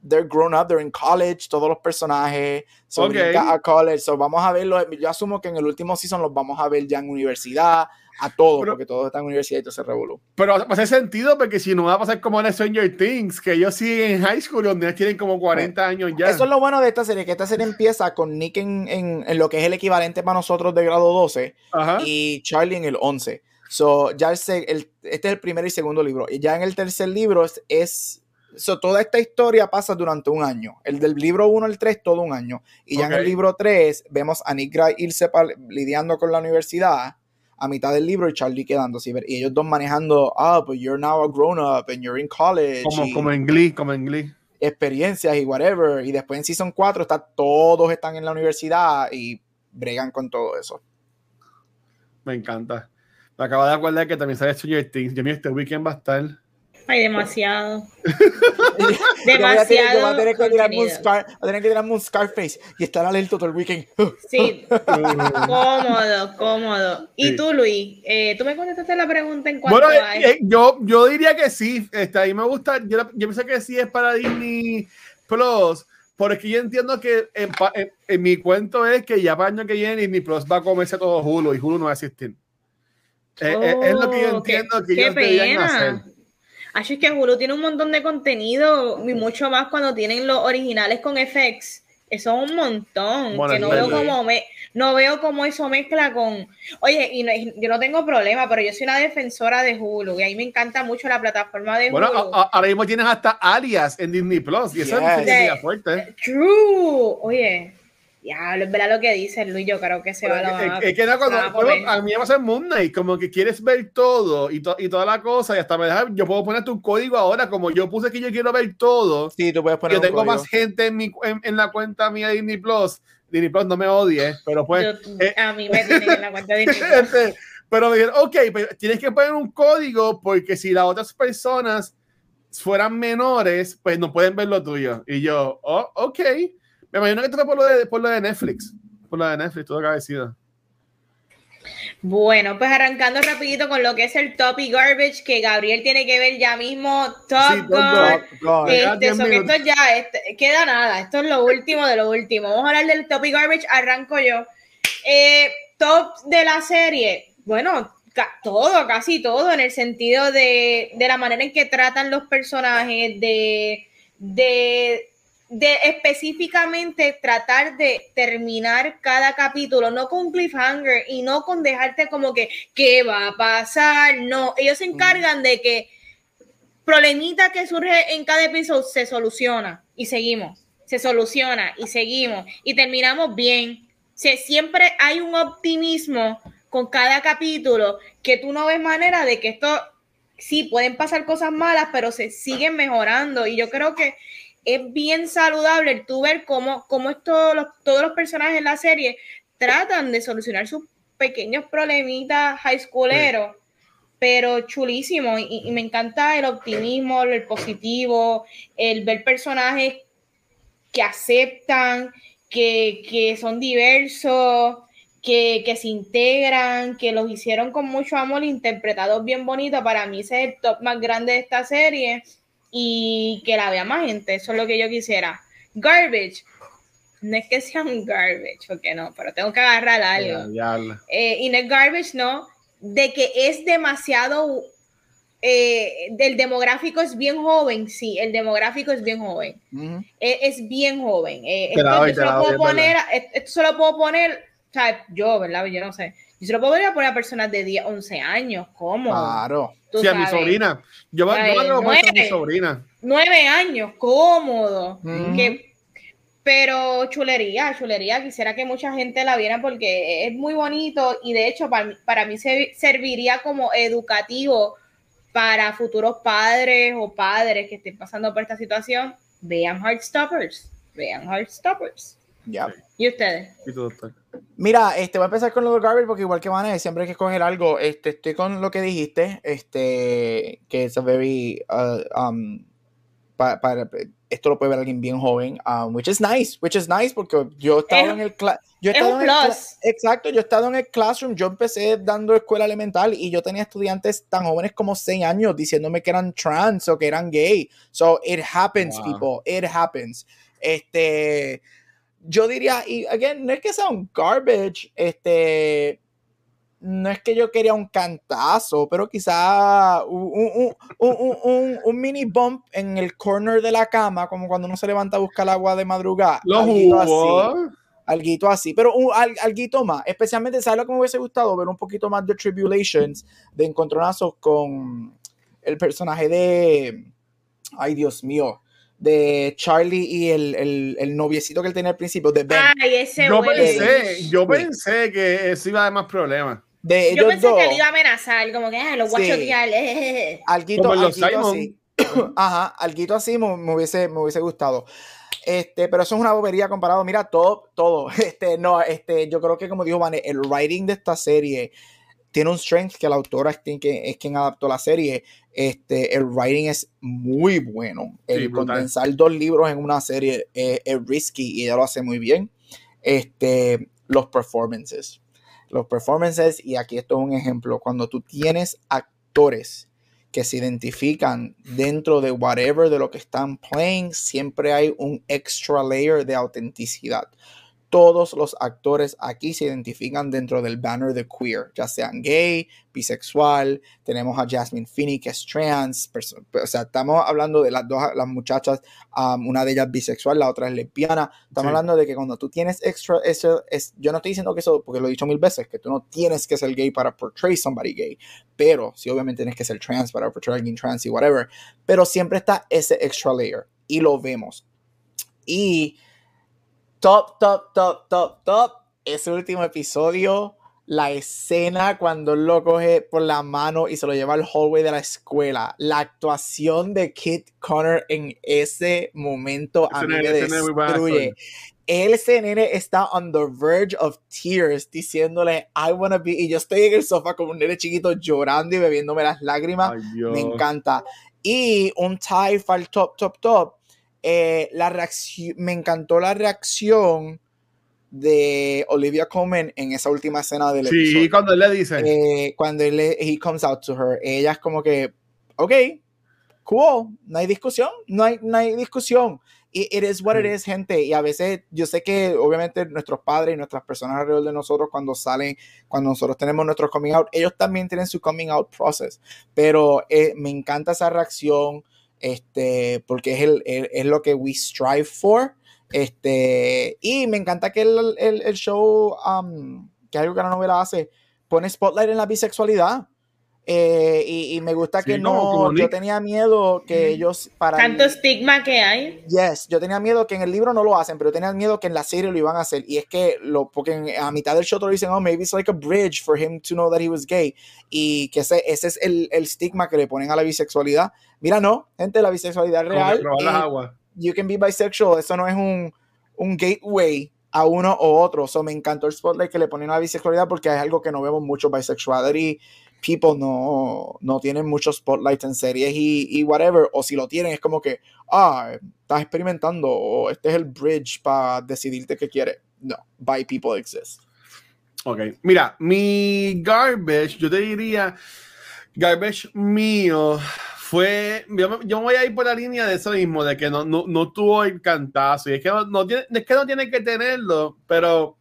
they're grown up, they're in college, todos los personajes, so Ok. brinca a college, so vamos a verlo, yo asumo que en el último season los vamos a ver ya en universidad, a todos, Pero- porque todos están en universidad y todo se revolú. Pero hacer sentido porque si no va a pasar como en Stranger Things, que ellos siguen en high school donde ellos tienen como 40 años ya. Eso es lo bueno de esta serie, que esta serie empieza con Nick en, en- en lo que es el equivalente para nosotros de grado 12 Ajá. y Charlie en el 11. So, ya el, el- este es el primer y segundo libro. Y ya en el tercer libro es, es so, toda esta historia pasa durante un año. El del libro 1 al 3, todo un año. Y ya en Ok. el libro 3 vemos a Nick Gray irse lidiando con la universidad a mitad del libro y Charlie quedándose. Y ellos dos manejando, ah, but you're now a grown up and you're in college. Como, y como en Glee, como en Glee. experiencias y whatever. Y después en Season 4 está, todos están en la universidad y bregan con todo eso. Me encanta. Me acabo de acordar que también sale Stranger Things. Yo este weekend va a estar. Ay, demasiado. Yo voy a tener- yo voy a Demasiado que un. Scar, a tener que tirarme un Scarface y estar alerta todo el weekend. Sí, cómodo, cómodo. Y Sí. tú, Luis, eh, tú me contestaste la pregunta en cuanto Bueno, a eh, eh, yo, yo diría que sí. Este, a mí me gusta. Yo, yo pienso que sí es para Disney Plus. Porque yo entiendo que en, pa- en- en mi cuento es que ya para el año que viene Disney Plus va a comerse todo Hulu y Hulu no va a existir. Eh, eh, es lo que yo Oh, qué- entiendo que qué ellos deberían pena. hacer. Así es que Hulu tiene un montón de contenido y mucho más cuando tienen los originales con FX. Eso es un montón. Bueno, que no veo cómo me, no veo cómo eso mezcla con. Oye, y no- yo no tengo problema, pero yo soy una defensora de Hulu y a mí me encanta mucho la plataforma de Bueno, Hulu. a- ahora mismo tienes hasta alias en Disney Plus y eso Yes. es sería fuerte. True. Oye, ya, es verdad lo que dice Luis. Yo creo que se va a Es, la. es que no, cuando- bueno, a mí me pasa en Moon Knight, como que quieres ver todo y, to- y toda la cosa, y hasta me deja, yo puedo poner tu código ahora, como yo puse que yo quiero ver todo, Sí, tú puedes poner yo un tengo código. más gente en, mi, en, en la cuenta mía de Disney Plus. Disney Plus no me odie, pero pues. Yo- eh, a mí me tienen en la cuenta de Disney. este, pero me dijeron, ok, pero tienes que poner un código porque si las otras personas fueran menores, pues no pueden ver lo tuyo. Y yo, oh, ok. Me imagino que esto fue por lo de, por lo de Netflix. Por lo de Netflix, todo agradecido. Bueno, pues arrancando rapidito con lo que es el Topic Garbage, que Gabriel tiene que ver ya mismo. Top Sí, Top. God. Este, so que esto ya este, queda nada, esto es lo último de lo último. Vamos a hablar del Topic Garbage, arranco yo. Eh, top de la serie, bueno, ca- todo, casi todo, en el sentido de, de la manera en que tratan los personajes, de, de, de específicamente tratar de terminar cada capítulo, no con cliffhanger y no con dejarte como que, ¿qué va a pasar? No, ellos se encargan de que problemita que surge en cada episodio se soluciona y seguimos, se soluciona y seguimos y terminamos bien. Se, siempre hay un optimismo con cada capítulo que tú no ves manera de que esto, sí, pueden pasar cosas malas, pero se siguen mejorando. Y yo creo que es bien saludable tú ver cómo, cómo esto, los, todos los personajes en la serie tratan de solucionar sus pequeños problemitas high schooleros, pero chulísimo. Y, me encanta el optimismo, el positivo, el ver personajes que aceptan, que, que son diversos, que, que, se integran, que los hicieron con mucho amor, interpretados bien bonitos. Para mí ese es el top más grande de esta serie y que la vea más gente. Eso es lo que yo quisiera. Garbage. No es que sea un garbage, porque no, pero tengo que agarrar algo. Eh, y no es garbage, no, de que es demasiado eh, el demográfico es bien joven, sí, el demográfico es bien joven. Eh, es, bien joven. esto, yo puedo poner, esto, se lo puedo poner o sea, yo, ¿verdad? Yo no sé. Yo se lo podría poner a personas de 10, 11 años, ¿cómo? Claro. Sí, a mi sobrina. Yo, yo lo nueve, a mi sobrina. 9 años, cómodo. pero chulería, chulería. Quisiera que mucha gente la viera porque es muy bonito y de hecho para, para mí serviría como educativo para futuros padres o padres que estén pasando por esta situación. Vean Heartstoppers. Vean Heartstoppers. Ya. ¿Y ustedes? ¿Y tú, doctor? Mira, este, voy a empezar con lo de Garbage porque igual que Vanessa, siempre hay que escoger algo. Este, estoy con lo que dijiste, este, que es a very, uh, um, para, esto lo puede ver alguien bien joven, um, which is nice, which is nice porque yo he estado en el yo he estado en el exacto, yo he estado en el classroom, yo empecé dando escuela elemental y yo tenía estudiantes tan jóvenes como 6 años diciéndome que eran trans o que eran gay. So it happens, people, it happens. Este, yo diría, y again, no es que sea un garbage, este, no es que yo quería un cantazo, pero quizá un, un, un, mini bump en el corner de la cama, como cuando uno se levanta a buscar agua de madrugada. Lo alguito así. Alguito así, pero un, alguito más. Especialmente, ¿sabes lo que me hubiese gustado? Ver un poquito más de Tribulations, de encontronazos con el personaje de. Ay, Dios mío de Charlie y el, el, el, noviecito que él tenía al principio, de Ben. Ay, ese yo pensé, yo pensé que eso iba a dar más problemas. De yo pensé que él iba a amenazar, como que ah, los guachos sí. Alguito, como los alguito así. Ajá, alguito así me, me, hubiese, me hubiese gustado. Este, pero eso es una bobería comparado. Mira, todo, todo. Este, no, este, yo creo que como dijo Vane, el writing de esta serie tiene un strength que la autora es quien, es quien adaptó la serie. Este, el writing es muy bueno. El condensar dos libros en una serie es, risky y ella lo hace muy bien. Este, los performances. Los performances, y aquí esto es un ejemplo, cuando tú tienes actores que se identifican dentro de whatever de lo que están playing, siempre hay un extra layer de autenticidad todos los actores aquí se identifican dentro del banner de queer, ya sean gay, bisexual, tenemos a Jasmine Finney que es trans, o sea, estamos hablando de las dos las muchachas, um, una de ellas bisexual, la otra es lesbiana, estamos hablando de que cuando tú tienes extra, eso es, yo no estoy diciendo que eso, porque lo he dicho mil veces, que tú no tienes que ser gay para portray somebody gay, pero sí obviamente tienes que ser trans para portray a alguien trans y whatever, pero siempre está ese extra layer y lo vemos. Y top, top, top, top, top. Ese último episodio, la escena cuando lo coge por la mano y se lo lleva al hallway de la escuela. La actuación de Kit Connor en ese momento a mí me destruye. Ese nene está on the verge of tears diciéndole I wanna be. Y yo estoy en el sofá como un nene chiquito llorando y bebiéndome las lágrimas. me encanta. Y un tie al top, top, top eh, la reacción, me encantó la reacción de Olivia Coleman en esa última escena del sí, episodio. Sí, cuando él le dice. Eh, cuando él he comes out to her, ella es como que, ok, cool, no hay discusión, no hay, no hay discusión. It, it is what it is, gente. Y a veces yo sé que obviamente nuestros padres y nuestras personas alrededor de nosotros cuando salen, cuando nosotros tenemos nuestro coming out, ellos también tienen su coming out process. Pero eh, me encanta esa reacción este, porque es, el, es lo que we strive for. Este, y me encanta que el, el, show, um, que algo que la novela hace, pone spotlight en la bisexualidad. Eh, y, y me gusta Sí, que no, yo Nick. tenía miedo que ellos para Tanto el- estigma que hay. Yes, yo tenía miedo que en el libro no lo hacen, pero tenía miedo que en la serie lo iban a hacer. Y es que lo, porque en- a mitad del show te lo dicen, oh, maybe it's like a bridge for him to know that he was gay. Y que ese, ese es el, el estigma que le ponen a la bisexualidad. Mira, no, gente, la bisexualidad es real. las aguas. you can be bisexual. Eso no es un, un gateway a uno o otro. So me encantó el spotlight que le ponen a la bisexualidad porque es algo que no vemos mucho. Bisexuality people no, no tienen muchos spotlights en series y, y whatever. O si lo tienen, es como que, ah, estás experimentando o este es el bridge para decidirte qué quieres. No, bi people exist. Ok, mira, mi garbage, yo te diría, garbage mío fue, yo yo voy a ir por la línea de eso mismo, de que no, no, no tuvo el cantazo, y es que no, no tiene, es que no tiene que tenerlo, pero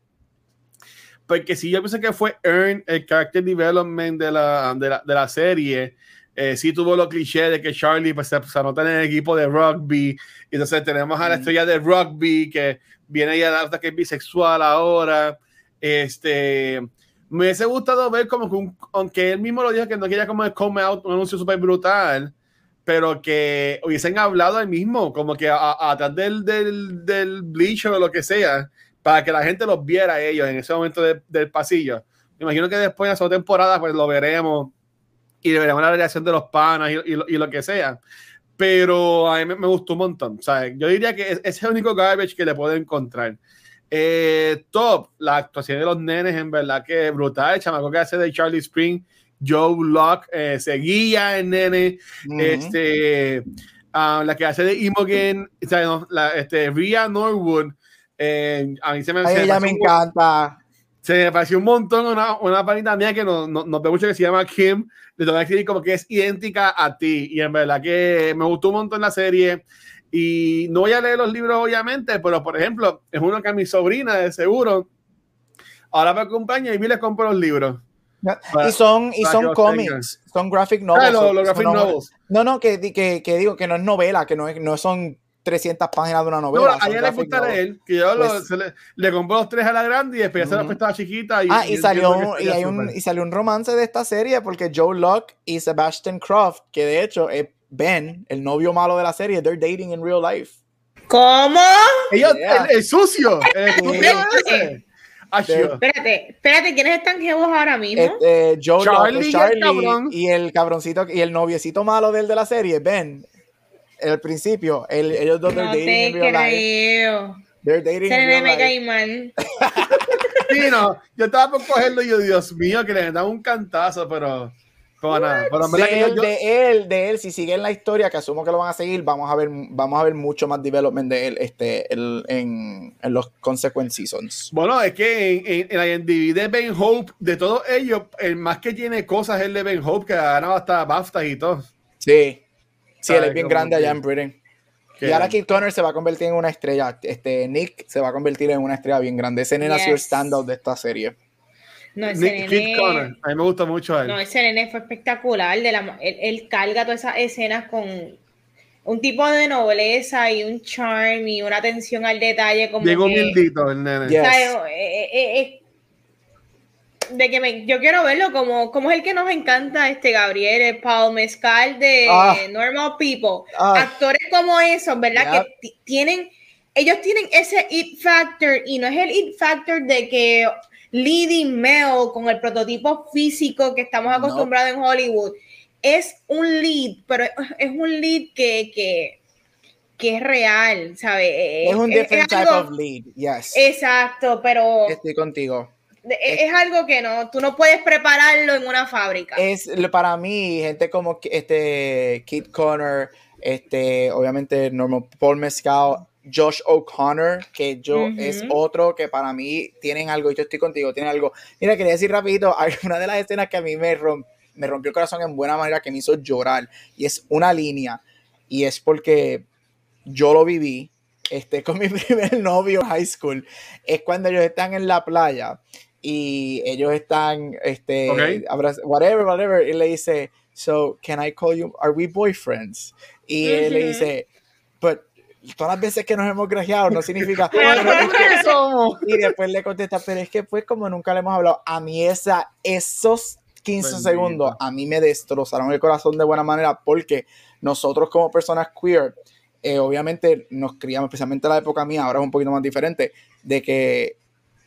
porque si yo pienso que fue Earn, el character development de la, de la, de la serie, eh, sí tuvo los clichés de que Charlie pues, se, se anota en el equipo de rugby, y entonces tenemos a la estrella de rugby que viene ya hasta que es bisexual ahora. Este, me hubiese gustado ver como que un, aunque él mismo lo dijo que no quería como el come out, un anuncio súper brutal, pero que hubiesen hablado él mismo, como que atrás del, del, del bleacher o lo que sea, para que la gente los viera a ellos en ese momento de- del pasillo. Me imagino que después en la segunda temporada pues lo veremos y veremos la reacción de los panas y, y lo- y lo que sea. Pero a mí me, me gustó un montón. O sea, yo diría que es, ese es el único garbage que le puedo encontrar. Eh, top, la actuación de los nenes, en verdad que brutal. El chamaco que hace de Charlie Spring, Joe Locke, eh, seguía el nene. Ujú. Este, ah, la que hace de Imogen, o sea, no, la, este, Rhea Norwood. Eh, a mí se me, A se ella me pareció un- encanta. se me pareció un montón una, una panita mía que nos no, no ve mucho que se llama Kim. Tengo que decir como que es idéntica a ti. Y en verdad que me gustó un montón la serie. Y no voy a leer los libros, obviamente, pero por ejemplo, es uno que a mi sobrina, de seguro, ahora me acompaña y vi les compro los libros. Para- y son, y son cómics, son graphic Ah, novels. los, so- los graphic no- novels. No, no, que, que, que digo que no es novela, que no, es, no son 300 páginas de una No, novela. a son ella le gusta leer, que yo lo- Pues- se le, le compré los tres a la grande y después ya se la Ujú. prestaba chiquita. Y, Ah, y salió, y, hay un, y salió un romance de esta serie porque Joe Locke y Sebastian Croft, que de hecho es Ben, el novio malo de la serie, they're dating in real life. ¿Cómo? Ellos, Yeah. el, el sucio, el estúpido Sí. ese. Achio. Espérate, espérate, ¿quiénes están jevos ahora mismo? Este, Joe Charlie Locke, y el Charlie cabrón. y el cabroncito y el noviecito malo del de la serie, Ben. Al principio, el- ellos dos no dating te in real life. creo. They're dating real me life. cae mal. Sí, no, yo estaba por cogerlo y yo, Dios mío, que le dan un cantazo, pero, pero nada. Pero de que él, yo- de él, de él, si siguen la historia, que asumo que lo van a seguir, vamos a ver, vamos a ver mucho más development de él este, el- en, en los consequent seasons. bueno, es que en, en, en la IMDb de Ben Hope, de todos ellos, el más que tiene cosas es el de Ben Hope, que ha ganado hasta BAFTA y todo. Sí. Sí, él es bien grande allá en Britain. Y ahora Kid Connor se va a convertir en una estrella. Este, Nick se va a convertir en una estrella bien grande. Ese nene ha sido el Yes. standout de esta serie. No, ese Nick, Kid nene. Connor, a mí me gusta mucho él. No, ese nene fue espectacular. De la, él, él carga todas esas escenas con un tipo de nobleza y un charm y una atención al detalle. Como Llegó que, humildito el nene. Yeah. o sea, Yes. eh, eh, de que me, yo quiero verlo como, como es el que nos encanta, este Gabriel, el Paul Mezcal de Ah. Normal People. Ah. Actores como esos, ¿verdad? Yep. Que ti- tienen, ellos tienen ese it factor y no es el it factor de que leading male con el prototipo físico que estamos No. acostumbrados en Hollywood. Es un lead, pero es un lead que, que, que es real, ¿sabes? Es un different type algo- of lead. Yes. Exacto, pero Estoy contigo. De- es, algo que no, tú no puedes prepararlo en una fábrica. Es para mí, gente como este Kid Connor, este, obviamente Norman Paul Mescal, Josh O'Connor, que yo es otro que para mí tienen algo, y yo estoy contigo, tienen algo. Mira, quería decir rapidito, hay una de las escenas que a mí me, me rompió el corazón en buena manera, que me hizo llorar, y es una línea, y es porque yo lo viví, este, con mi primer novio en high school, es cuando ellos están en la playa y ellos están, este, whatever, whatever, y le dice, so, can I call you, are we boyfriends? Y él le dice, but todas las veces que nos hemos grajeado no significa, Pero "Pero es que ¿Qué somos? y después le contesta, pero es que pues como nunca le hemos hablado, a mí esa, esos 15 Bendito. segundos a mí me destrozaron el corazón de buena manera porque nosotros como personas queer, eh, obviamente nos criamos, especialmente en la época mía, ahora es un poquito más diferente, de que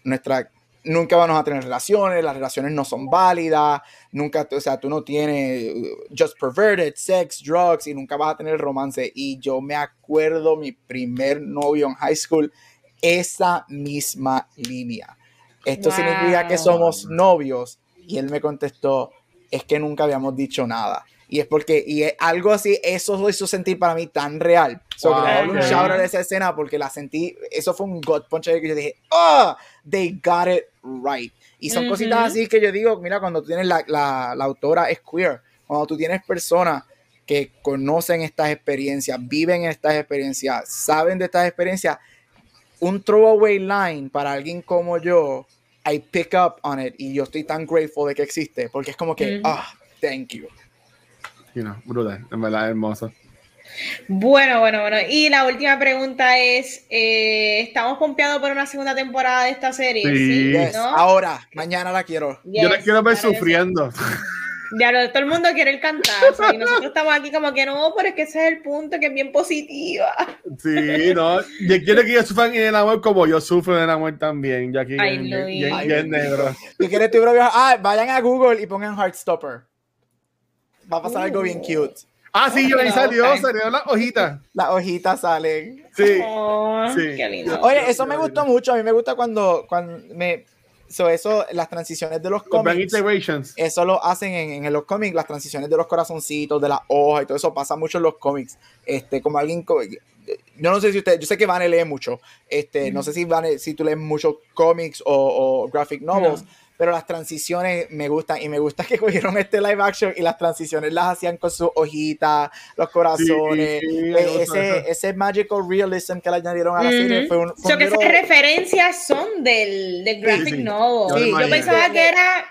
nuestra nunca vamos a tener relaciones, las relaciones no son válidas, nunca, o sea, tú no tienes uh, just perverted, sex, drugs y nunca vas a tener romance. Y yo me acuerdo mi primer novio en high school, esa misma línea. Esto Wow. significa que somos novios. Y él me contestó, es que nunca habíamos dicho nada. Y es porque, y es algo así, eso lo hizo sentir para mí tan real. So, Wow, un shout out a esa escena porque la sentí, eso fue un gut punch que yo dije, oh, they got it right. Y son cositas así que yo digo, mira, cuando tú tienes la, la, la autora es queer, cuando tú tienes personas que conocen estas experiencias, viven estas experiencias, saben de estas experiencias, un throwaway line para alguien como yo, I pick up on it y yo estoy tan grateful de que existe, porque es como que, ah, thank you. You know, brutal, en verdad hermoso. Bueno, bueno, bueno. Y la última pregunta es, eh, ¿estamos pompeados por una segunda temporada de esta serie? Sí. Yes, ¿no? Ahora, mañana la quiero. Yo la quiero ver sufriendo. Ya lo, todo el mundo quiere el cantazo y nosotros estamos aquí como que no, pero es que ese es el punto, que es bien positiva. Sí, no. Yo quiero que ellos sufran en el amor como yo sufro en el amor también. Ya aquí Ay, bien- Ay, bien bendito. negro. Si quieres tu propio, ah, vayan a Google y pongan Heartstopper. Va a pasar algo bien cute. Ah, sí, yo ahí No, salió, salió la hojita. Las hojitas salen. Sí. Oh, Sí. Qué lindo. Oye, eso me gustó mucho. A mí me gusta cuando, cuando me. So eso, las transiciones de los cómics. Eso lo hacen en, en los cómics, las transiciones de los corazoncitos, de las hojas y todo eso pasa mucho en los cómics. Este, como alguien. Yo no sé si usted. Yo sé que Vane lee mucho. Este, no sé si Vane, si tú lees muchos cómics o, o graphic novels. Pero las transiciones me gustan y me gusta que cogieron este live action y las transiciones las hacían con sus hojitas, los corazones, Sí, me eh, ese, ese magical realism que le añadieron a la serie fue un, O fue sea, un que esas referencias son del, del graphic sí. novel. Yo Yo, pensaba que era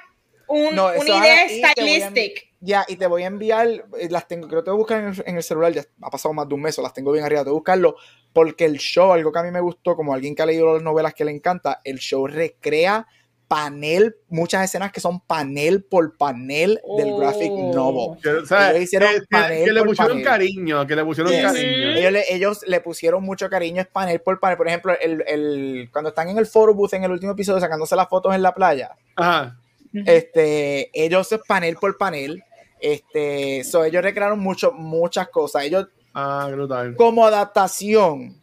un- No, una idea stylistic. Ya, y te voy a enviar, eh, las tengo, creo que te voy a buscar en el, en el celular, ya ha pasado más de un mes, o las tengo bien arriba, te voy a buscarlo, porque el show, algo que a mí me gustó, como alguien que ha leído las novelas que le encanta, el show recrea panel, muchas escenas que son panel por panel del graphic Oh. novel. Que, o sea, Ellos hicieron que- que- panel que le por pusieron panel. cariño, que le pusieron Yes. cariño. Ellos le, ellos le pusieron mucho cariño, es panel por panel. Por ejemplo, el, el- cuando están en el photo booth en el último episodio sacándose las fotos en la playa, Ajá. este, ellos es panel por panel. Este, so, ellos recrearon mucho, muchas cosas. Ellos, Ah, como adaptación,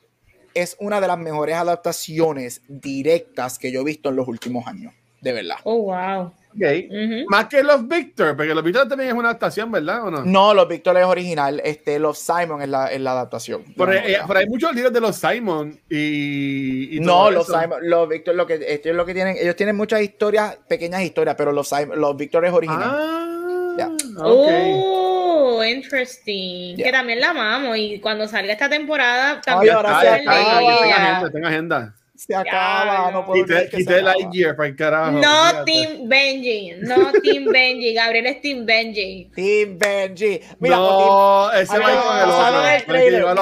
es una de las mejores adaptaciones directas que yo he visto en los últimos años. De verdad. Oh, wow. Ok. Ujú. Más que los Victor, porque los Victor también es una adaptación, ¿verdad? ¿O no? No, Los Víctor es original. Este, Los Simon es la, es la adaptación. Pero, eh, pero hay muchos libros de los Simon y. y No, todo los eso. Simon, los Víctor, lo que, esto es lo que tienen, ellos tienen muchas historias, pequeñas historias, pero los Simon, los Víctor es original. Ah, Ya. ok. Oh, interesting. Que también la amamos y cuando salga esta temporada Ay, también ahora a se acaba. tengo agenda, tengo agenda. Se acaba, no puedo Quité, creer que quité se el acaba. Lightyear para el carajo. No fíjate. Team Benji, no Team Benji, Gabriel es Team Benji. Team Benji. Mira, no, ese A va ver, con el basado otro. en el trailer, a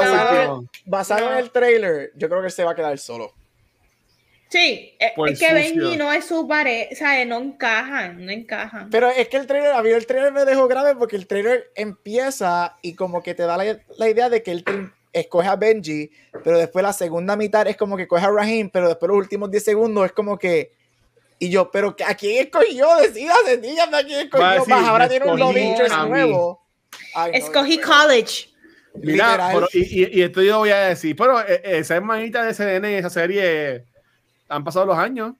basado en- el yo creo que se va a quedar solo. Sí, es, Por es que sucio. Benji no es su pareja, o sea, no encajan, no encajan. Pero es que el trailer, a mí el trailer me dejó grave porque el trailer empieza y como que te da la, la idea de que él escoge a Benji, pero después la segunda mitad es como que coge a Raheem, pero después los últimos 10 segundos es como que. Y yo, pero ¿a quién escogió? Decídase, dígame a quién escogió. Más ahora me tiene un love interest nuevo. Ay, no, Escogí no, college. Mira, Literal. pero- y, y, y esto yo voy a decir, pero eh, esa hermanita de ese nene, esa serie, han pasado los años.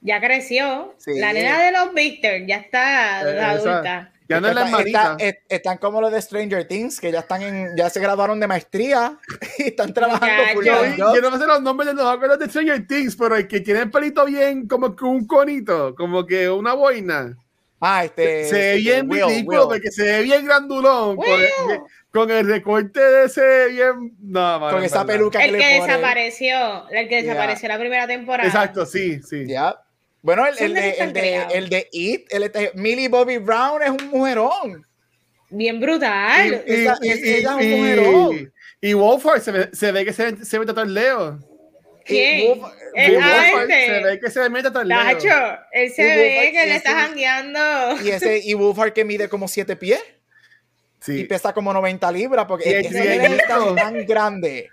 Ya creció. Sí. La nena de los Victor ya está Eh, esa- adulta. Ya no es la Está- est- están como los de Stranger Things, que ya están en, ya se graduaron de maestría y están trabajando full Yo, yo no me sé los nombres de los acuerdos de Stranger Things, pero el que tiene el pelito bien, como que un conito, como que una boina. Ah, este. se ve este, bien Will, ridículo, Will. porque se ve bien grandulón. Con el, Will. con el recorte de ese bien. No, Con esa verdad. peluca que El que desapareció, el que desapareció la primera temporada. Exacto, sí, sí. Ya. Bueno, el, de el, de, creados. el de It, el de Millie Bobby Brown es un mujerón. Bien brutal. Y, ella es un mujerón. y Wolford se ve, se ve que se, se ve todo el leo. ¿Quién? Wolf- El Wolf- Wolf- Se ve que se mete todo el dedo. Tacho, él se Y ve que le es está jangueando. Y ese y Wolfhard que mide como 7 pies y Sí. pesa como 90 libras porque Y y es tan, hijo. tan grande.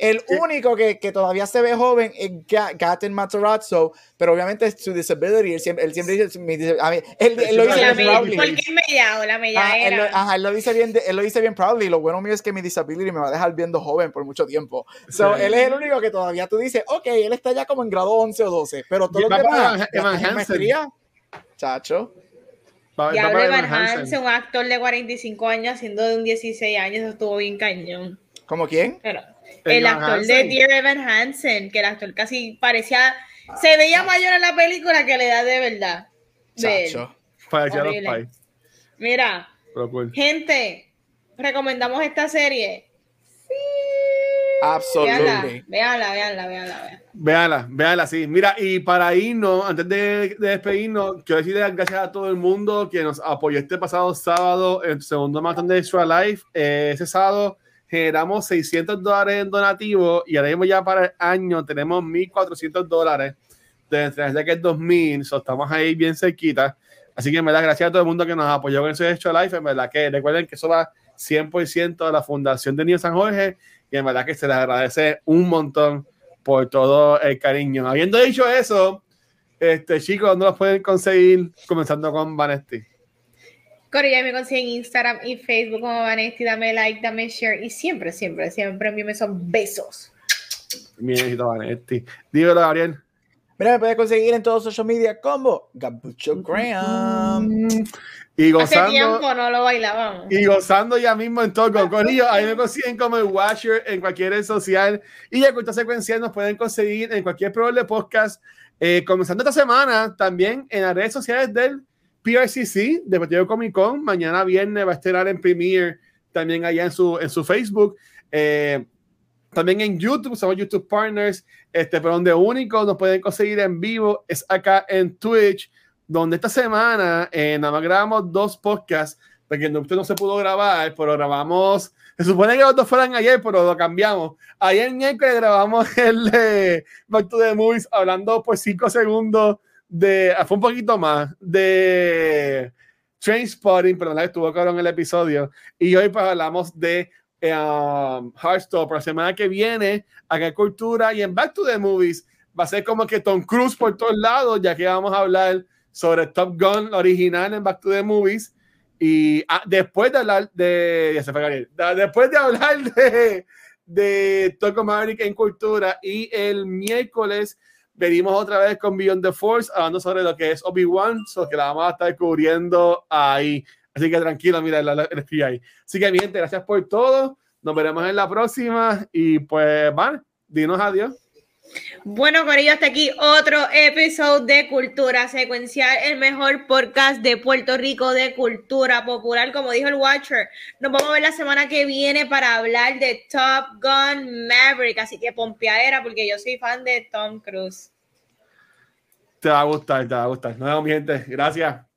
El único que, que todavía se ve joven es Ga- Gaten Matarazzo, pero obviamente es su disability. Él siempre, él siempre dice, mi a mí, él, él lo dice La bien me- proudly. porque es mellado, la Ah, él, lo, ajá, él lo dice bien, él lo dice bien proudly. Lo bueno mío es que mi disability me va a dejar viendo joven por mucho tiempo. So, Sí. Él es el único que todavía tú dices, ok, él está ya como en grado 11 o 12, pero los Va para demás, ya maestría. Chacho. Va- va Diablo para Evan Evan Hansen. Hansen, un actor de 45 años haciendo de un 16 años, eso estuvo bien cañón. ¿Como quién? Pero el actor de. Dear Evan Hansen, que el actor casi parecía, se veía mayor en la película que la edad de verdad. de los. Mira, cool. gente, recomendamos esta serie. Veanla, Absolutely. veanla, veanla, veanla, veanla. Véala, sí. Mira, y para irnos, antes de, de despedirnos, quiero decirle gracias a todo el mundo que nos apoyó este pasado sábado en el segundo maratón de Extra Life. Eh, ese sábado generamos 600 dólares en donativo y ahora mismo ya para el año tenemos 1.400 dólares desde que es 2000, so estamos ahí bien cerquita. Así que en verdad, gracias a todo el mundo que nos apoyó con ese Extra Life. En verdad que recuerden que eso va 100% a la Fundación de Niño San Jorge y en verdad que se les agradece un montón por todo el cariño. Habiendo dicho eso, este chicos, ¿dónde los pueden conseguir? Comenzando con Vanesti. Corilla me consigue en Instagram y Facebook como Vanesti. Dame like, dame share y siempre, siempre, siempre envíame esos besos. Mi hijito Vanesti. Dímelo, Gabriel. Mira, me puedes conseguir en todos los social media como Gabucho Graham. Y Hace gozando, tiempo no lo bailábamos. y gozando ya mismo en todo con Corillo. Ahí me consiguen como el Watcher en cualquier red social. Y ya Cultura Secuencial nos pueden conseguir en cualquier programa de podcast. Eh, comenzando esta semana también en las redes sociales del PRCC, de Partido Comic Con. Mañana viernes va a estar en Premiere también allá en su, en su Facebook. Eh, también en YouTube, somos YouTube Partners, este, pero donde único nos pueden conseguir en vivo es acá en Twitch, donde esta semana eh, nada más grabamos dos podcasts, porque no, usted no se pudo grabar, pero grabamos, se supone que los dos fueran ayer, pero lo cambiamos. Ayer miércoles grabamos el de Back to the Movies, hablando por cinco segundos de, ah, fue un poquito más, de Trainspotting, pero la estuvo cabrón el episodio, y hoy pues hablamos de um, Heartstopper. La semana que viene, acá Cultura y en Back to the Movies, va a ser como que Tom Cruise por todos lados, ya que vamos a hablar sobre Top Gun, original en Back to the Movies. Y ah, después de hablar de. Ya se Después de hablar de, de Toco Maverick en Cultura y el miércoles venimos otra vez con Beyond the Force hablando sobre lo que es Obi-Wan, so que la vamos a estar cubriendo ahí. Así que tranquilo, mira, la, el FBI ahí. Así que, mi gente, gracias por todo. Nos veremos en la próxima. Y pues, van, dinos adiós. Bueno, Corillo, hasta aquí otro episodio de Cultura Secuencial, el mejor podcast de Puerto Rico de cultura popular, como dijo el Watcher. Nos vamos a ver la semana que viene para hablar de Top Gun Maverick, así que pompeadera, porque yo soy fan de Tom Cruise. Te va a gustar, te va a gustar. Nos mi gente. Gracias.